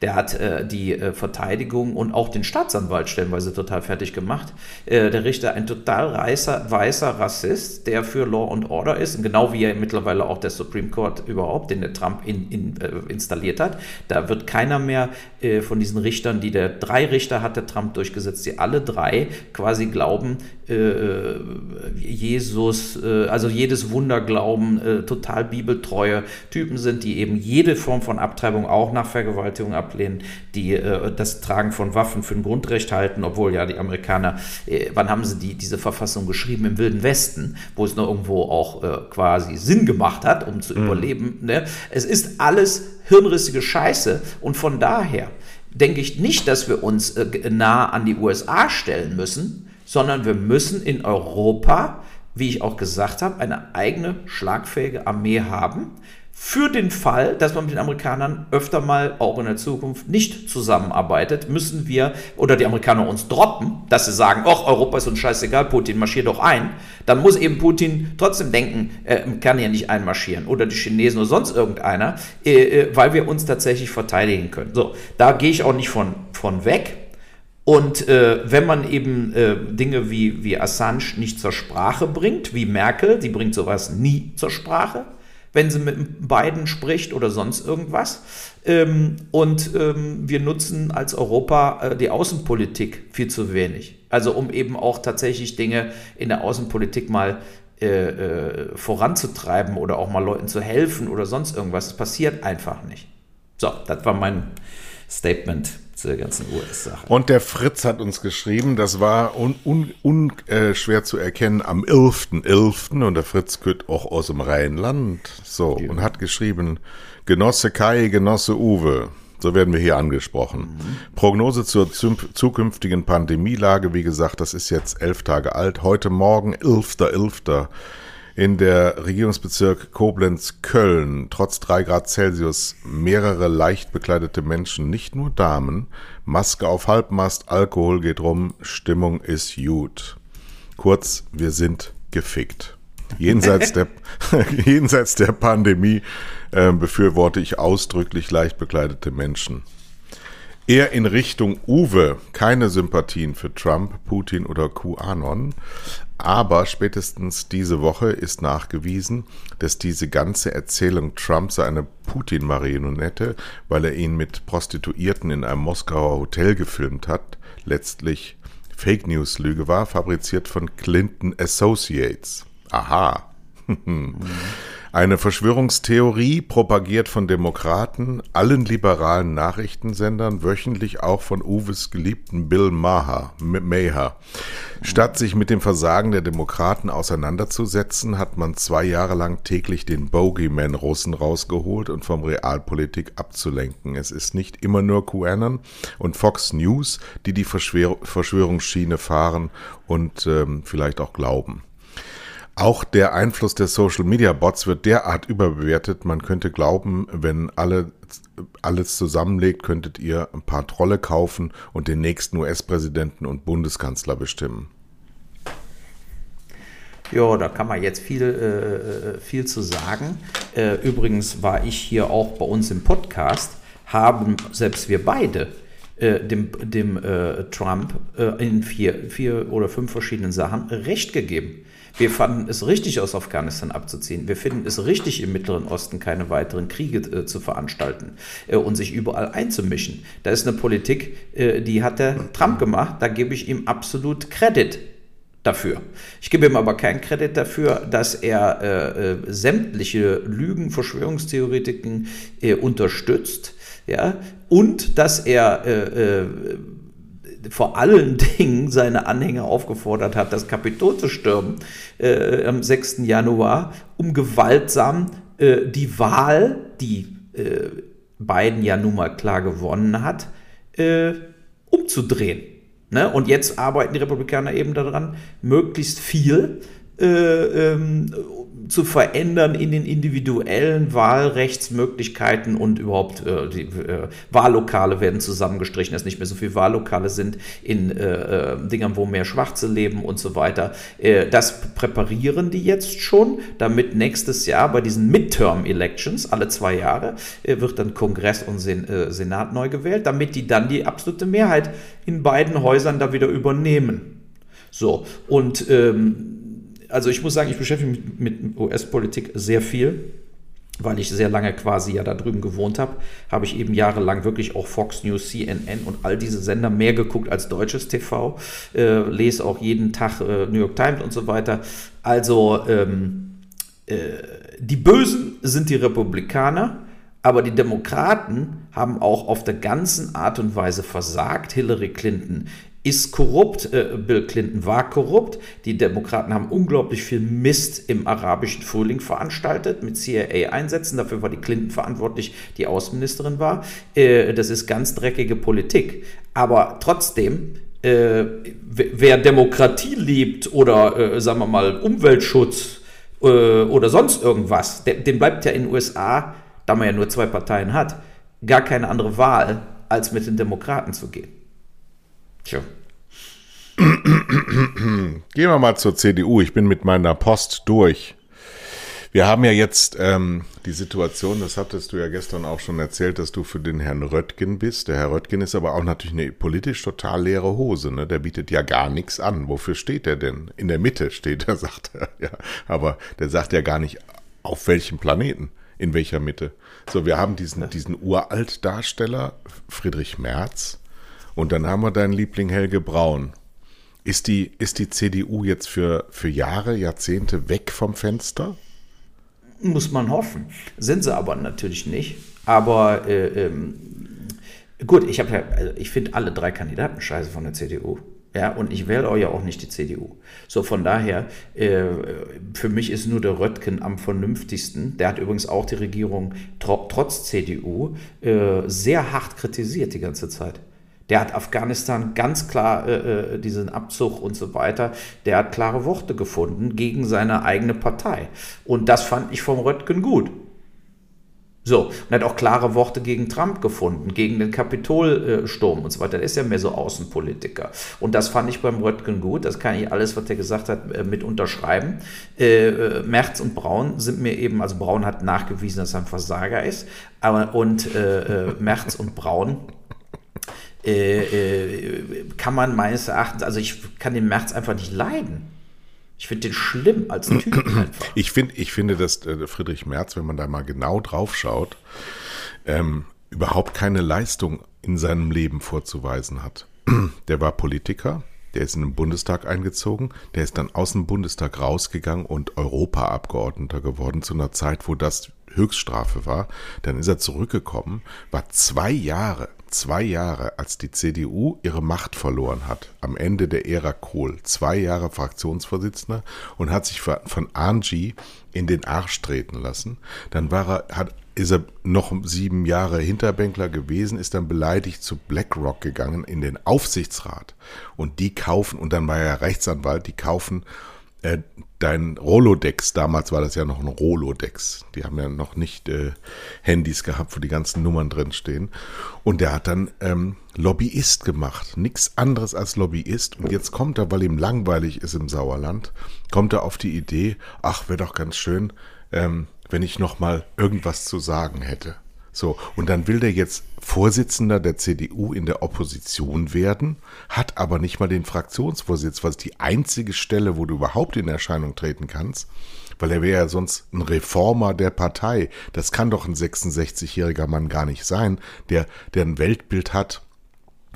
Der hat äh, die äh, Verteidigung und auch den Staatsanwalt stellenweise total fertig gemacht. Äh, der Richter ein total reißer, weißer Rassist, der für Law and Order ist, und genau wie er mittlerweile auch der Supreme Court überhaupt, den der Trump in, in, äh, installiert hat. Da wird keiner mehr äh, von diesen Richtern, die der drei Richter hat der Trump durchgesetzt, die alle drei quasi glauben, äh, Jesus, also jedes Wunder glauben, total bibeltreue Typen sind, die eben jede Form von Abtreibung auch nach Vergewaltigung ab ablehnen, die äh, das Tragen von Waffen für ein Grundrecht halten, obwohl ja die Amerikaner, äh, wann haben sie die, diese Verfassung geschrieben? Im Wilden Westen, wo es noch irgendwo auch äh, quasi Sinn gemacht hat, um zu mhm. überleben. Ne? Es ist alles hirnrissige Scheiße und von daher denke ich nicht, dass wir uns äh, nah an die USA stellen müssen, sondern wir müssen in Europa wie ich auch gesagt habe, eine eigene schlagfähige Armee haben, für den Fall, dass man mit den Amerikanern öfter mal auch in der Zukunft nicht zusammenarbeitet, müssen wir oder die Amerikaner uns droppen, dass sie sagen, ach, Europa ist uns scheißegal, Putin marschiert doch ein. Dann muss eben Putin trotzdem denken, äh, kann ja nicht einmarschieren oder die Chinesen oder sonst irgendeiner, äh, äh, weil wir uns tatsächlich verteidigen können. So, da gehe ich auch nicht von, von weg. Und äh, wenn man eben äh, Dinge wie, wie Assange nicht zur Sprache bringt, wie Merkel, die bringt sowas nie zur Sprache, wenn sie mit beiden spricht oder sonst irgendwas. Ähm, und ähm, wir nutzen als Europa äh, die Außenpolitik viel zu wenig. Also um eben auch tatsächlich Dinge in der Außenpolitik mal äh, äh, voranzutreiben oder auch mal Leuten zu helfen oder sonst irgendwas. Das passiert einfach nicht. So, das war mein Statement zur ganzen US-Sache. Und der Fritz hat uns geschrieben, das war unschwer un, un, äh, zu erkennen am 11.11. .11. und der Fritz kommt auch aus dem Rheinland. So, ja. und hat geschrieben, Genosse Kai, Genosse Uwe. So werden wir hier angesprochen. Mhm. Prognose zur zukünftigen Pandemielage, wie gesagt, das ist jetzt elf Tage alt. Heute Morgen, 11.11. .11 in der Regierungsbezirk Koblenz-Köln trotz drei Grad Celsius mehrere leicht bekleidete Menschen, nicht nur Damen, Maske auf Halbmast, Alkohol geht rum, Stimmung ist gut. Kurz, wir sind gefickt. Jenseits der, jenseits der Pandemie äh, befürworte ich ausdrücklich leicht bekleidete Menschen. Eher in Richtung Uwe, keine Sympathien für Trump, Putin oder QAnon, aber spätestens diese Woche ist nachgewiesen, dass diese ganze Erzählung Trumps eine Putin-Marionette, weil er ihn mit Prostituierten in einem Moskauer Hotel gefilmt hat, letztlich Fake News-Lüge war, fabriziert von Clinton Associates. Aha. mhm. Eine Verschwörungstheorie, propagiert von Demokraten, allen liberalen Nachrichtensendern, wöchentlich auch von Uwes geliebten Bill Maher. Maher. Statt sich mit dem Versagen der Demokraten auseinanderzusetzen, hat man zwei Jahre lang täglich den Bogeyman-Russen rausgeholt und vom Realpolitik abzulenken. Es ist nicht immer nur QAnon und Fox News, die die Verschwör Verschwörungsschiene fahren und ähm, vielleicht auch glauben. Auch der Einfluss der Social Media Bots wird derart überbewertet, man könnte glauben, wenn alle alles zusammenlegt, könntet ihr ein paar Trolle kaufen und den nächsten US-Präsidenten und Bundeskanzler bestimmen. Ja, da kann man jetzt viel, äh, äh, viel zu sagen. Äh, übrigens war ich hier auch bei uns im Podcast, haben selbst wir beide äh, dem, dem äh, Trump äh, in vier, vier oder fünf verschiedenen Sachen Recht gegeben. Wir fanden es richtig, aus Afghanistan abzuziehen. Wir finden es richtig, im Mittleren Osten keine weiteren Kriege äh, zu veranstalten äh, und sich überall einzumischen. Da ist eine Politik, äh, die hat der Trump gemacht. Da gebe ich ihm absolut Credit dafür. Ich gebe ihm aber keinen Credit dafür, dass er äh, äh, sämtliche Lügen, Verschwörungstheoretiken äh, unterstützt, ja, und dass er vor allen Dingen seine Anhänger aufgefordert hat, das Kapitol zu stürmen äh, am 6. Januar, um gewaltsam die Wahl, die Biden ja nun mal klar gewonnen hat, umzudrehen. Ne? Und jetzt arbeiten die Republikaner eben daran, möglichst viel äh, ähm, zu verändern in den individuellen Wahlrechtsmöglichkeiten und überhaupt äh, die äh, Wahllokale werden zusammengestrichen, dass nicht mehr so viele Wahllokale sind in äh, äh Dingern, wo mehr Schwarze leben und so weiter. Äh, das präparieren die jetzt schon, damit nächstes Jahr bei diesen Midterm-Elections, alle zwei Jahre, äh, wird dann Kongress und Sen Senat neu gewählt, damit die dann die absolute Mehrheit in beiden Häusern da wieder übernehmen. So, und ähm, also ich muss sagen, ich beschäftige mich mit US-Politik sehr viel weil ich sehr lange quasi ja da drüben gewohnt habe, habe ich eben jahrelang wirklich auch Fox News, CNN und all diese Sender mehr geguckt als deutsches TV. Äh, lese auch jeden Tag äh, New York Times und so weiter. Also ähm, äh, die Bösen sind die Republikaner, aber die Demokraten haben auch auf der ganzen Art und Weise versagt. Hillary Clinton ist korrupt. Äh, Bill Clinton war korrupt. Die Demokraten haben unglaublich viel Mist im arabischen Frühling veranstaltet mit CIA-Einsätzen. Dafür war die Clinton verantwortlich, die Außenministerin war. Äh, das ist ganz dreckige Politik. Aber trotzdem, äh, wer Demokratie liebt oder, sagen wir mal, Umweltschutz oder sonst irgendwas, dem bleibt ja in den USA, da man ja nur zwei Parteien hat, gar keine andere Wahl, als mit den Demokraten zu gehen. Tja. Gehen wir mal zur CDU. Ich bin mit meiner Post durch. Wir haben ja jetzt ähm, die Situation, das hattest du ja gestern auch schon erzählt, dass du für den Herrn Röttgen bist. Der Herr Röttgen ist aber auch natürlich eine politisch total leere Hose. Ne? Der bietet ja gar nichts an. Wofür steht er denn? In der Mitte steht er, sagt er. Ja, aber der sagt ja gar nicht, auf welchem Planeten, in welcher Mitte. So, wir haben diesen, diesen Uralt-Darsteller Friedrich Merz und dann haben wir deinen Liebling Helge Braun. Ist die, ist die CDU jetzt für, für Jahre, Jahrzehnte weg vom Fenster? Muss man hoffen. Sind sie aber natürlich nicht. Aber äh, ähm, gut, ich ja, also ich finde alle drei Kandidaten scheiße von der CDU. Ja, und ich wähle ja auch nicht die CDU. So, von daher, äh, für mich ist nur der Röttgen am vernünftigsten. Der hat übrigens auch die Regierung tr trotz CDU äh, sehr hart kritisiert die ganze Zeit. Der hat Afghanistan ganz klar äh, äh, diesen Abzug und so weiter, der hat klare Worte gefunden gegen seine eigene Partei. Und das fand ich vom Röttgen gut. So, und hat auch klare Worte gegen Trump gefunden, gegen den Kapitolsturm und so weiter. Der ist ja mehr so Außenpolitiker. Und das fand ich beim Röttgen gut. Das kann ich alles, was er gesagt hat, äh, mit unterschreiben. Äh, äh, Merz und Braun sind mir eben, also Braun hat nachgewiesen, dass er ein Versager ist. Aber, und äh, äh Merz und Braun äh, äh, kann man meines Erachtens, also ich kann den März einfach nicht leiden. Ich finde den schlimm als Typ einfach. Ich, find, ich finde, dass äh, Friedrich Merz, wenn man da mal genau drauf schaut, ähm, überhaupt keine Leistung in seinem Leben vorzuweisen hat. Der war Politiker, der ist in den Bundestag eingezogen, der ist dann aus dem Bundestag rausgegangen und Europaabgeordneter geworden zu einer Zeit, wo das Höchststrafe war. Dann ist er zurückgekommen, war zwei Jahre zwei Jahre, als die CDU ihre Macht verloren hat, am Ende der Ära Kohl, zwei Jahre Fraktionsvorsitzender und hat sich von Angie in den Arsch treten lassen. Dann war er, hat, ist er noch sieben Jahre Hinterbänkler gewesen, ist dann beleidigt zu BlackRock gegangen in den Aufsichtsrat. Und die kaufen, und dann war er Rechtsanwalt, die kaufen äh, dein Rolodex, damals war das ja noch ein Rolodex, die haben ja noch nicht äh, Handys gehabt, wo die ganzen Nummern drin stehen. Und der hat dann ähm, Lobbyist gemacht, nichts anderes als Lobbyist. Und jetzt kommt er, weil ihm langweilig ist im Sauerland, kommt er auf die Idee, ach, wäre doch ganz schön, ähm, wenn ich noch mal irgendwas zu sagen hätte. So, und dann will der jetzt Vorsitzender der CDU in der Opposition werden, hat aber nicht mal den Fraktionsvorsitz, was die einzige Stelle, wo du überhaupt in Erscheinung treten kannst, weil er wäre ja sonst ein Reformer der Partei. Das kann doch ein 66-jähriger Mann gar nicht sein, der, der ein Weltbild hat,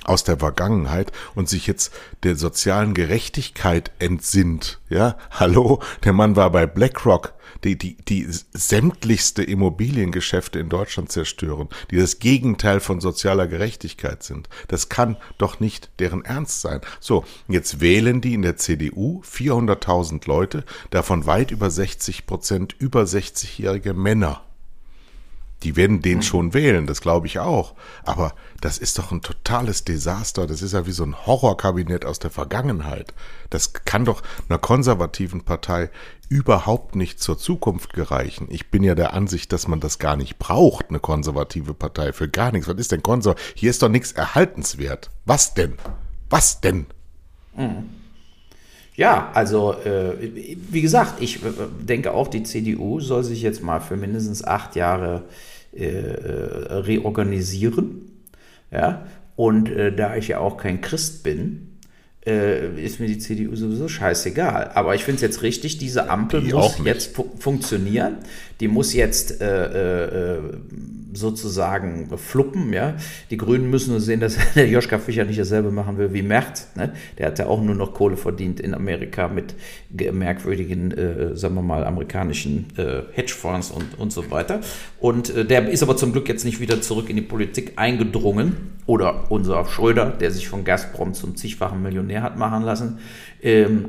aus der Vergangenheit und sich jetzt der sozialen Gerechtigkeit entsinnt. Ja, hallo, der Mann war bei BlackRock, die, die, die sämtlichste Immobiliengeschäfte in Deutschland zerstören, die das Gegenteil von sozialer Gerechtigkeit sind. Das kann doch nicht deren Ernst sein. So, jetzt wählen die in der CDU 400.000 Leute, davon weit über 60 Prozent über 60-jährige Männer. Die werden den schon wählen, das glaube ich auch. Aber das ist doch ein totales Desaster. Das ist ja wie so ein Horrorkabinett aus der Vergangenheit. Das kann doch einer konservativen Partei überhaupt nicht zur Zukunft gereichen. Ich bin ja der Ansicht, dass man das gar nicht braucht, eine konservative Partei für gar nichts. Was ist denn konservativ? Hier ist doch nichts erhaltenswert. Was denn? Was denn? Mhm. Ja, also äh, wie gesagt, ich äh, denke auch, die CDU soll sich jetzt mal für mindestens acht Jahre äh, äh, reorganisieren. Ja? Und äh, da ich ja auch kein Christ bin, äh, ist mir die CDU sowieso scheißegal. Aber ich finde es jetzt richtig, diese Ampel die muss jetzt fu funktionieren. Die muss jetzt äh, äh, sozusagen fluppen. Ja? Die Grünen müssen nur sehen, dass der Joschka Fischer nicht dasselbe machen will wie Merz. Ne? Der hat ja auch nur noch Kohle verdient in Amerika mit merkwürdigen, äh, sagen wir mal, amerikanischen äh, Hedgefonds und, und so weiter. Und äh, der ist aber zum Glück jetzt nicht wieder zurück in die Politik eingedrungen. Oder unser Schröder, der sich von Gazprom zum zigfachen Millionär hat machen lassen. Ähm,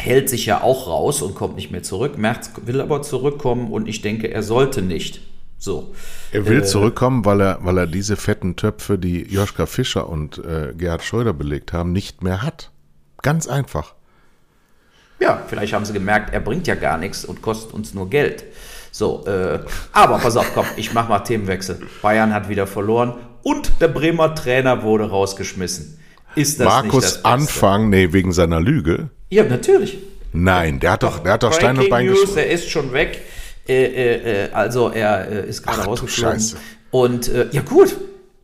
hält sich ja auch raus und kommt nicht mehr zurück. Merz will aber zurückkommen und ich denke, er sollte nicht. So. Er will äh, zurückkommen, weil er, weil er diese fetten Töpfe, die Joschka Fischer und äh, Gerhard Schröder belegt haben, nicht mehr hat. Ganz einfach. Ja, vielleicht haben sie gemerkt, er bringt ja gar nichts und kostet uns nur Geld. So, äh, aber pass auf, komm, ich mach mal Themenwechsel. Bayern hat wieder verloren und der Bremer Trainer wurde rausgeschmissen. Ist das Markus nicht das Beste? Anfang, nee, wegen seiner Lüge? Ja, natürlich. Nein, der hat doch, der hat doch Stein und Bein News, Er ist schon weg. Äh, äh, äh, also er äh, ist gerade rausgeflogen. Und äh, ja gut,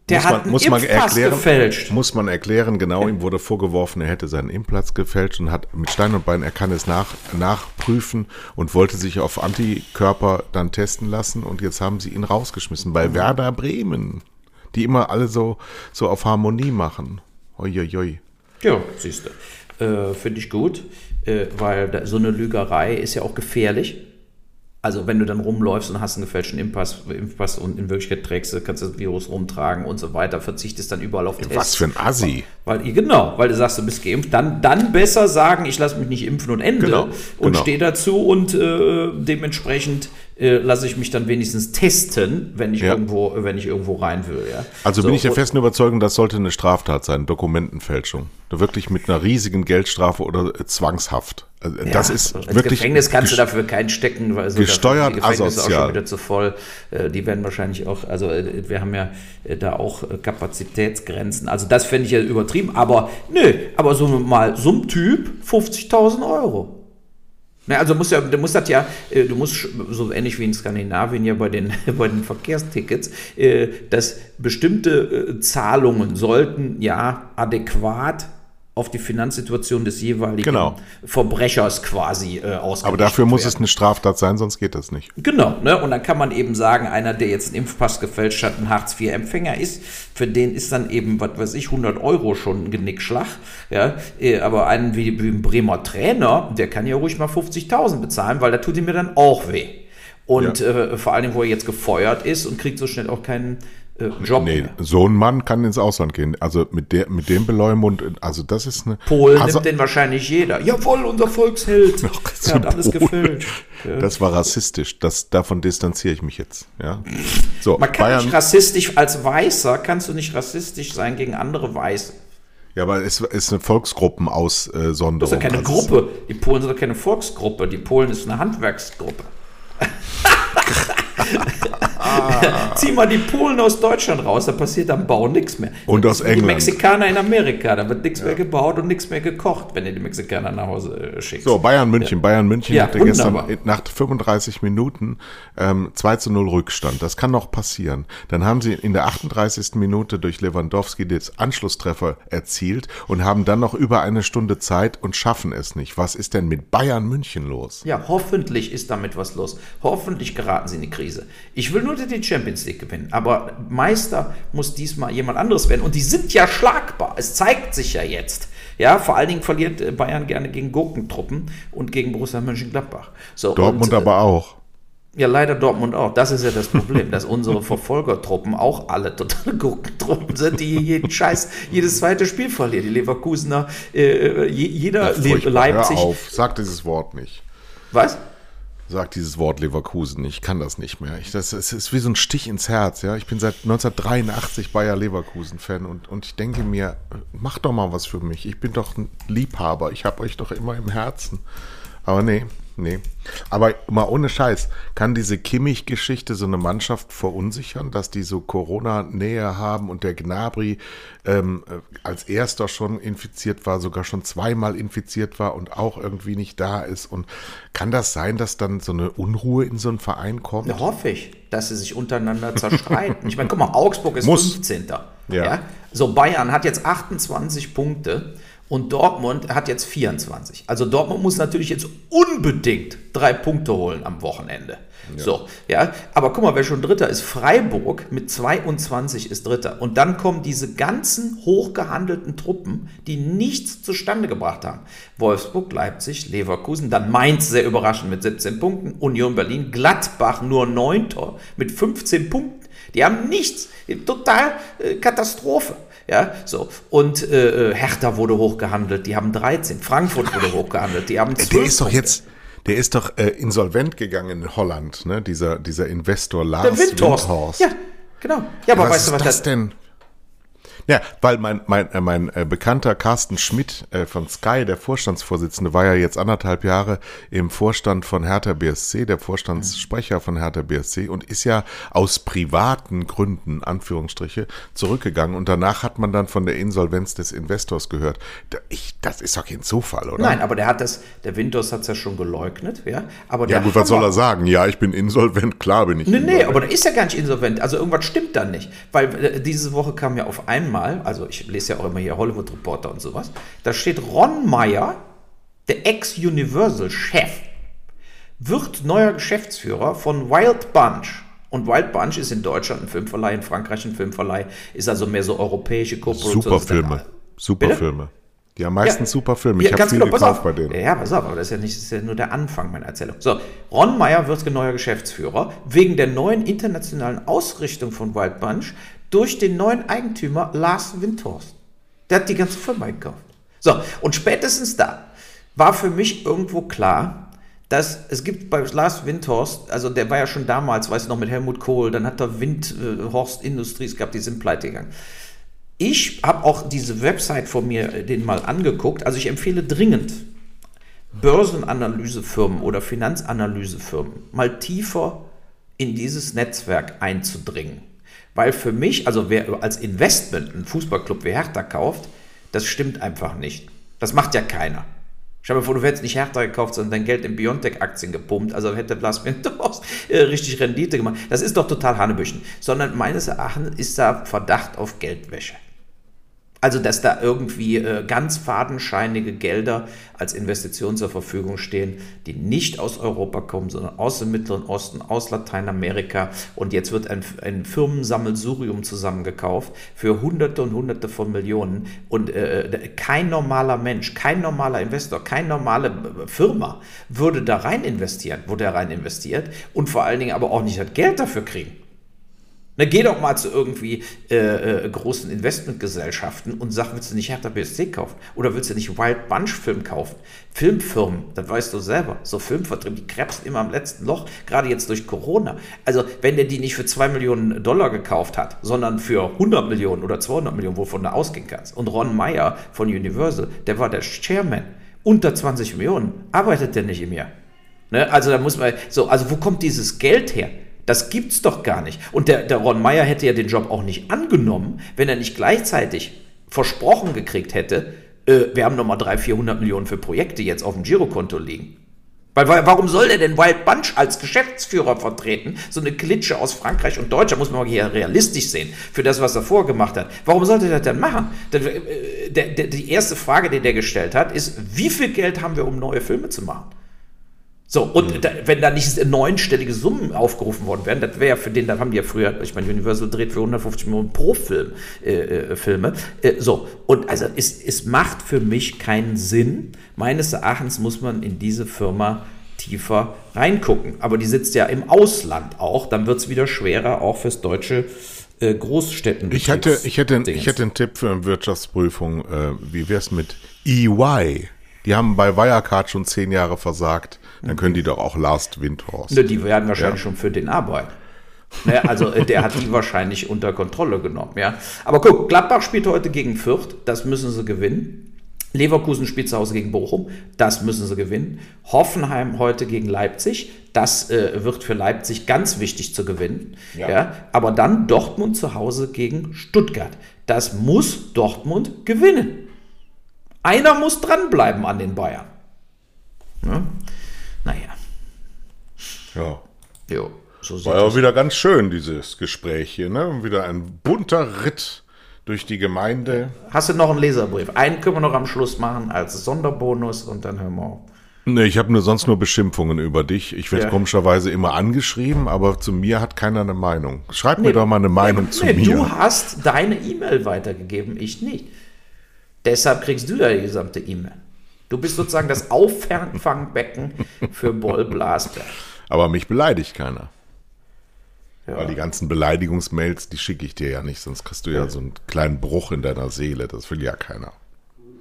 der muss hat man, muss man erklären, gefälscht. Muss man erklären, genau, ihm wurde vorgeworfen, er hätte seinen Implatz gefälscht und hat mit Stein und Bein, er kann es nach, nachprüfen und wollte sich auf Antikörper dann testen lassen und jetzt haben sie ihn rausgeschmissen bei Werder Bremen, die immer alle so, so auf Harmonie machen. Uiuiui. Ja, siehst du. Äh, Finde ich gut, äh, weil so eine Lügerei ist ja auch gefährlich. Also wenn du dann rumläufst und hast einen gefälschten Impfpass, Impfpass und in Wirklichkeit trägst du, kannst du das Virus rumtragen und so weiter, verzichtest dann überall auf Tests. Was für ein Assi. Weil, genau, weil du sagst, du bist geimpft. Dann, dann besser sagen, ich lasse mich nicht impfen und Ende. Genau, und genau. stehe dazu und äh, dementsprechend äh, lasse ich mich dann wenigstens testen, wenn ich ja. irgendwo, wenn ich irgendwo rein will. Ja? Also so, bin ich der festen Überzeugung, das sollte eine Straftat sein, Dokumentenfälschung. Wirklich mit einer riesigen Geldstrafe oder äh, Zwangshaft. Also, ja, das ist ins wirklich. Gefängnis kannst du dafür keinen stecken, weil so gesteuert die Gefängnis asozial. ist auch schon wieder zu voll. Äh, die werden wahrscheinlich auch, also äh, wir haben ja da auch Kapazitätsgrenzen. Also das fände ich ja übertrieben, aber nö, aber so mal so ein Typ 50.000 Euro. Na, also muss ja, du musst das ja, du musst so ähnlich wie in Skandinavien ja bei den, bei den Verkehrstickets, dass bestimmte Zahlungen sollten ja adäquat auf die Finanzsituation des jeweiligen genau. Verbrechers quasi äh, Aber dafür muss werden. es eine Straftat sein, sonst geht das nicht. Genau, ne? und dann kann man eben sagen, einer, der jetzt einen Impfpass gefälscht hat, ein Hartz-IV-Empfänger ist, für den ist dann eben, was weiß ich, 100 Euro schon ein Genickschlag. Ja? Äh, aber einen wie, wie ein Bremer Trainer, der kann ja ruhig mal 50.000 bezahlen, weil da tut ihm mir dann auch weh. Und ja. äh, vor allem, wo er jetzt gefeuert ist und kriegt so schnell auch keinen äh, Job. Nee, so ein Mann kann ins Ausland gehen. Also mit, der, mit dem Beleumund, also das ist eine. Polen also, nimmt den wahrscheinlich jeder. Jawohl, unser Volksheld. Ach, er hat alles gefüllt. Das war rassistisch. Das, davon distanziere ich mich jetzt. Ja. So, Man kann Bayern, nicht rassistisch, als Weißer kannst du nicht rassistisch sein gegen andere Weiße. Ja, aber es ist eine Volksgruppenaussonderung. Das ist ja keine Also Gruppe. Die Polen sind doch keine Volksgruppe. Die Polen ist eine Handwerksgruppe. Zieh mal die Polen aus Deutschland raus, da passiert am Bau nichts mehr. Und aus England. Die Mexikaner in Amerika, da wird nichts mehr gebaut und nichts mehr gekocht, wenn ihr die Mexikaner nach Hause äh, schickt. So, Bayern München. Bayern München Ja, hatte gestern wunderbar. nach 35 Minuten ähm, 2 zu 0 Rückstand. Das kann noch passieren. Dann haben sie in der 38. Minute durch Lewandowski den Anschlusstreffer erzielt und haben dann noch über eine Stunde Zeit und schaffen es nicht. Was ist denn mit Bayern München los? Ja, hoffentlich ist damit was los. Hoffentlich geraten sie in die Krise. Ich will nur die Champions League gewinnen, aber Meister muss diesmal jemand anderes werden. Und die sind ja schlagbar. Es zeigt sich ja jetzt. Ja, vor allen Dingen verliert äh, Bayern gerne gegen Gurkentruppen und gegen Borussia Mönchengladbach. So, Dortmund und, äh, aber auch. Ja, leider Dortmund auch. Das ist ja das Problem, dass unsere Verfolgertruppen auch alle totale Gurkentruppen sind, die jeden Scheiß, jedes zweite Spiel verlieren. Die Leverkusener, äh, je- jeder. Leipzig. Hör auf, sag dieses Wort nicht. Was? Sag dieses Wort Leverkusen. Ich kann das nicht mehr. Ich, das, es ist wie so ein Stich ins Herz. Ja, ich bin seit 1983 Bayer Leverkusen Fan und, und ich denke mir, mach doch mal was für mich. Ich bin doch ein Liebhaber. Ich habe euch doch immer im Herzen. Aber nee, nee. Aber mal ohne Scheiß, kann diese Kimmich-Geschichte so eine Mannschaft verunsichern, dass die so Corona-Nähe haben und der Gnabry ähm, äh, als erster schon infiziert war, sogar schon zweimal infiziert war und auch irgendwie nicht da ist. Und kann das sein, dass dann so eine Unruhe in so einen Verein kommt? Ja, hoffe ich, dass sie sich untereinander zerstreiten. ich meine, guck mal, Augsburg ist Muss. 15. Ja. Ja. So, Bayern hat jetzt 28 Punkte und Dortmund hat jetzt 24. Also Dortmund muss natürlich jetzt unbedingt drei Punkte holen am Wochenende. So, ja, aber guck mal, wer schon Dritter ist, Freiburg mit 22 ist Dritter. Und dann kommen diese ganzen hochgehandelten Truppen, die nichts zustande gebracht haben. Wolfsburg, Leipzig, Leverkusen, dann Mainz sehr überraschend mit 17 Punkten, Union Berlin, Gladbach nur 9 mit 15 Punkten. Die haben nichts, total äh, Katastrophe. Ja, so. Und äh, Hertha wurde hochgehandelt, die haben 13. Frankfurt wurde hochgehandelt, die haben 12. Der ist doch jetzt, der ist doch äh, insolvent gegangen in Holland, ne? Dieser, dieser Investor Lars Der Windhorst. Ja, genau. Ja, aber was weißt du, was das denn? Ja, weil mein, mein, äh, mein äh, bekannter Carsten Schmidt äh, von Sky, der Vorstandsvorsitzende, war ja jetzt anderthalb Jahre im Vorstand von Hertha BSC, der Vorstandssprecher von Hertha BSC und ist ja aus privaten Gründen, Anführungsstriche, zurückgegangen und danach hat man dann von der Insolvenz des Investors gehört. Ich, das ist doch kein Zufall, oder? Nein, aber der hat das, der Winters hat es ja schon geleugnet, ja. Aber Ja der gut, was soll er sagen? Ja, ich bin insolvent, klar bin ich Nee, nee, insolvent. aber der ist ja gar nicht insolvent. Also irgendwas stimmt da nicht. Weil äh, diese Woche kam ja auf einmal, also ich lese ja auch immer hier Hollywood Reporter und sowas, da steht Ron Meyer, der Ex-Universal-Chef, wird neuer Geschäftsführer von Wild Bunch. Und Wild Bunch ist in Deutschland ein Filmverleih, in Frankreich ein Filmverleih, ist also mehr so europäische Koproduktion. Superfilme. Superfilme. Die haben meistens Superfilme. Ich Ja, habe viel genau, gekauft auf. bei denen. Ja, pass auf, aber das ist ja, nicht, das ist ja nur der Anfang meiner Erzählung. So, Ron Meyer wird neuer Geschäftsführer wegen der neuen internationalen Ausrichtung von Wild Bunch durch den neuen Eigentümer Lars Windhorst. Der hat die ganze Firma gekauft. So, und spätestens da war für mich irgendwo klar, dass es gibt bei Lars Windhorst, also der war ja schon damals, weißt du noch, mit Helmut Kohl, dann hat er Windhorst Industries gehabt, die sind pleite gegangen. Ich habe auch diese Website von mir äh, den mal angeguckt. Also ich empfehle dringend Börsenanalysefirmen oder Finanzanalysefirmen mal tiefer in dieses Netzwerk einzudringen. Weil für mich, also wer als Investment einen Fußballclub wie Hertha kauft, das stimmt einfach nicht. Das macht ja keiner. Stell dir vor, du hättest nicht Hertha gekauft, sondern dein Geld in Biontech-Aktien gepumpt, also hätte Blas Windhorst äh, richtig Rendite gemacht. Das ist doch total Hanebüchen. Sondern meines Erachtens ist da Verdacht auf Geldwäsche. Also, dass da irgendwie äh, ganz fadenscheinige Gelder als Investition zur Verfügung stehen, die nicht aus Europa kommen, sondern aus dem Mittleren Osten, aus Lateinamerika. Und jetzt wird ein, ein Firmensammelsurium zusammengekauft für Hunderte und Hunderte von Millionen. Und äh, kein normaler Mensch, kein normaler Investor, keine normale äh, Firma würde da rein investieren, wo der rein investiert und vor allen Dingen aber auch nicht das Geld dafür kriegen. Na, geh doch mal zu irgendwie äh, äh, großen Investmentgesellschaften und sag, willst du nicht Hertha BSC kaufen? Oder willst du nicht Wild Bunch Film kaufen? Filmfirmen, das weißt du selber. So Filmvertrieb, die krebsen immer am letzten Loch, gerade jetzt durch Corona. Also, wenn der die nicht für 2 Millionen Dollar gekauft hat, sondern für 100 Millionen oder 200 Millionen, wovon du ausgehen kannst. Und Ron Meyer von Universal, der war der Chairman. Unter 20 Millionen arbeitet der nicht im Jahr. Ne? Also, da muss man, so, also wo kommt dieses Geld her? Das gibt's doch gar nicht. Und der, der Ron Meyer hätte ja den Job auch nicht angenommen, wenn er nicht gleichzeitig versprochen gekriegt hätte, äh, wir haben nochmal 300, 400 Millionen für Projekte jetzt auf dem Girokonto liegen. Weil, warum soll der denn Wild Bunch als Geschäftsführer vertreten? So eine Klitsche aus Frankreich und Deutschland muss man mal hier realistisch sehen, für das, was er vorgemacht hat. Warum sollte er das denn machen? Äh, der, der, die erste Frage, die der gestellt hat, ist, wie viel Geld haben wir, um neue Filme zu machen? So, und mhm. da, wenn da nicht neunstellige Summen aufgerufen worden wären, das wäre ja für den, da haben die ja früher, ich meine, Universal dreht für 150 Millionen pro Film äh, äh, Filme. Äh, so, und also es, es macht für mich keinen Sinn. Meines Erachtens muss man in diese Firma tiefer reingucken. Aber die sitzt ja im Ausland auch, dann wird es wieder schwerer, auch fürs deutsche äh, Großstädten. Ich hätte, ich, hätte, ich hätte einen Tipp für eine Wirtschaftsprüfung. Äh, wie wäre es mit EY? Die haben bei Wirecard schon zehn Jahre versagt. Dann können die doch auch Last Windhorst. Ne, die werden wahrscheinlich ja. schon für den arbeiten. Ne, also äh, der hat die wahrscheinlich unter Kontrolle genommen. Ja. Aber guck, Gladbach spielt heute gegen Fürth, das müssen sie gewinnen. Leverkusen spielt zu Hause gegen Bochum, das müssen sie gewinnen. Hoffenheim heute gegen Leipzig, das äh, wird für Leipzig ganz wichtig zu gewinnen. Ja. ja. Aber dann Dortmund zu Hause gegen Stuttgart. Das muss Dortmund gewinnen. Einer muss dranbleiben an den Bayern. Ja. Naja. Ja. Jo, so War ja wieder ganz schön, dieses Gespräch hier, ne? Wieder ein bunter Ritt durch die Gemeinde. Hast du noch einen Leserbrief? Einen können wir noch am Schluss machen als Sonderbonus und dann hören wir auf. Nee, ich habe nur sonst nur Beschimpfungen über dich. Ich werde ja. komischerweise immer angeschrieben, aber zu mir hat keiner eine Meinung. Schreib nee, mir doch mal eine Meinung nee, zu nee, mir. Du hast deine E-Mail weitergegeben, ich nicht. Deshalb kriegst du ja die gesamte E-Mail. Du bist sozusagen das Auffangbecken für Boll Blasberg. Aber mich beleidigt keiner. Ja. Weil die ganzen Beleidigungsmails, die schicke ich dir ja nicht, sonst kriegst du ja, ja so einen kleinen Bruch in deiner Seele. Das will ja keiner.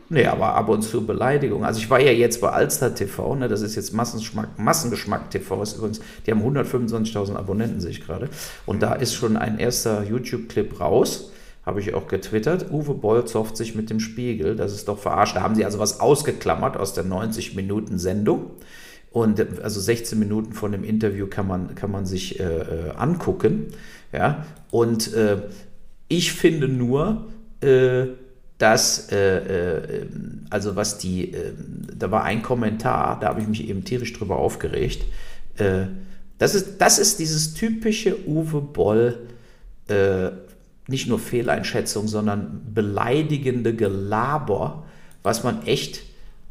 Nee, aber ab und zu Beleidigung. Also ich war ja jetzt bei Alster TV, ne, das ist jetzt Massengeschmack, Massengeschmack TV, ist übrigens, die haben 125.000 Abonnenten, sehe ich gerade. Und da ist schon ein erster YouTube-Clip raus habe ich auch getwittert. Uwe Boll zofft sich mit dem Spiegel. Das ist doch verarscht. Da haben sie also was ausgeklammert aus der 90 Minuten Sendung. Und also 16 Minuten von dem Interview kann man, kann man sich äh, äh, angucken. Ja? Und äh, ich finde nur, äh, dass, äh, äh, also was die, da war ein Kommentar, da habe ich mich eben tierisch drüber aufgeregt. das, ist, das ist dieses typische Uwe Boll nicht nur Fehleinschätzung, sondern beleidigende Gelaber, was man echt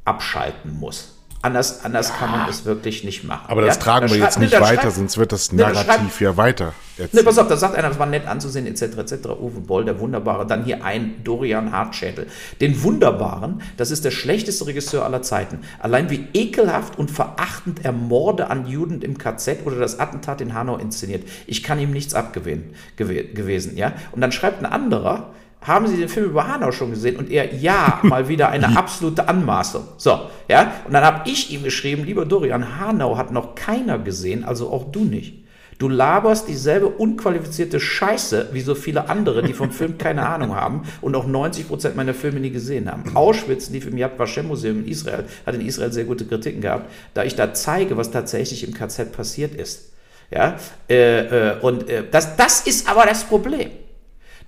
abschalten muss. Anders, anders kann man es wirklich nicht machen. Aber das ja? tragen wir jetzt nicht weiter, sonst wird das Narrativ ja weiter. Ne, pass auf, da sagt einer, das war nett anzusehen, etc., etc. Uwe Boll, der Wunderbare. Dann hier ein Dorian Hartschädel. Den Wunderbaren, das ist der schlechteste Regisseur aller Zeiten. Allein wie ekelhaft und verachtend er Morde an Juden im KZ oder das Attentat in Hanau inszeniert. Ich kann ihm nichts abgewinnen gewesen. Ja? Und dann schreibt ein anderer, haben Sie den Film über Hanau schon gesehen? Und er, ja, mal wieder eine absolute Anmaßung. So, ja. Und dann habe ich ihm geschrieben, lieber Dorian, Hanau hat noch keiner gesehen, also auch du nicht. Du laberst dieselbe unqualifizierte Scheiße wie so viele andere, die vom Film keine Ahnung haben und auch 90 Prozent meiner Filme nie gesehen haben. Auschwitz lief im Yad Vashem Museum in Israel, hat in Israel sehr gute Kritiken gehabt, da ich da zeige, was tatsächlich im KZ passiert ist. Ja, äh, äh, und äh, das, das ist aber das Problem.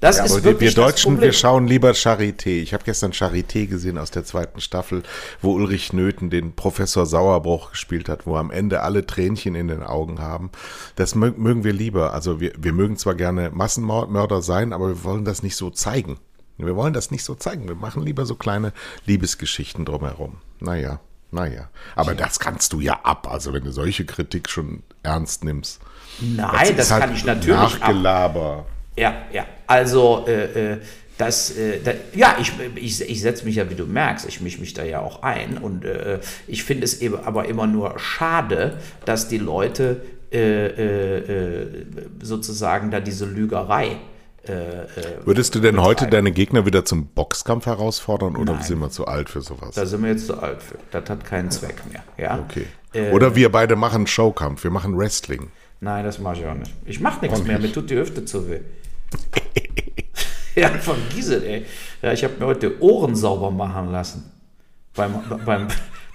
Das ja, ist wirklich wir Deutschen, wir schauen lieber Charité. Ich habe gestern Charité gesehen aus der zweiten Staffel, wo Ulrich Nöthen den Professor Sauerbruch gespielt hat, wo am Ende alle Tränchen in den Augen haben. Das mögen wir lieber. Also wir, wir mögen zwar gerne Massenmörder sein, aber wir wollen das nicht so zeigen. Wir wollen das nicht so zeigen. Wir machen lieber so kleine Liebesgeschichten drumherum. Naja, naja. Aber ja. das kannst du ja ab. Also wenn du solche Kritik schon ernst nimmst. Nein, das, das halt kann ich natürlich Nachgelaber. Ab. Ja, ja. Also, äh, äh, das, äh, da, ja, ich, ich, ich setze mich ja, wie du merkst, ich mische mich da ja auch ein. Und äh, ich finde es eben aber immer nur schade, dass die Leute äh, äh, äh, sozusagen da diese Lügerei. Würdest du denn heute deine Gegner wieder zum Boxkampf herausfordern oder sind wir zu alt für sowas? Da sind wir jetzt zu alt für. Das hat keinen Zweck mehr. Ja? Okay. Oder wir beide machen Showkampf, wir machen Wrestling. Nein, das mache ich auch nicht. Ich mache nichts mehr, mir tut die Hüfte zu weh. ja, von Giesel, ey. Ja, ich habe mir heute Ohren sauber machen lassen. Beim, beim,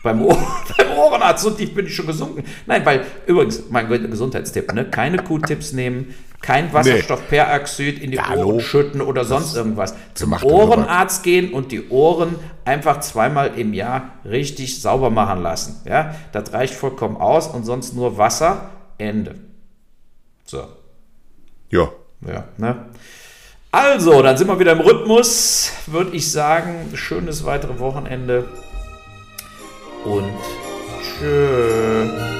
beim, Ohr, beim Ohrenarzt und ich bin schon gesunken. Nein, weil, übrigens, mein Gesundheitstipp, ne? keine Q-Tips nehmen, kein Wasserstoffperoxid in die Ja, Ohren hallo. schütten oder sonst irgendwas. Zum Ohrenarzt gehen und die Ohren einfach zweimal im Jahr richtig sauber machen lassen. Ja, das reicht vollkommen aus und sonst nur Wasser, Ende. So. Ja. Ja, ne? Also, dann sind wir wieder im Rhythmus, würde ich sagen. Schönes weitere Wochenende. Und tschö.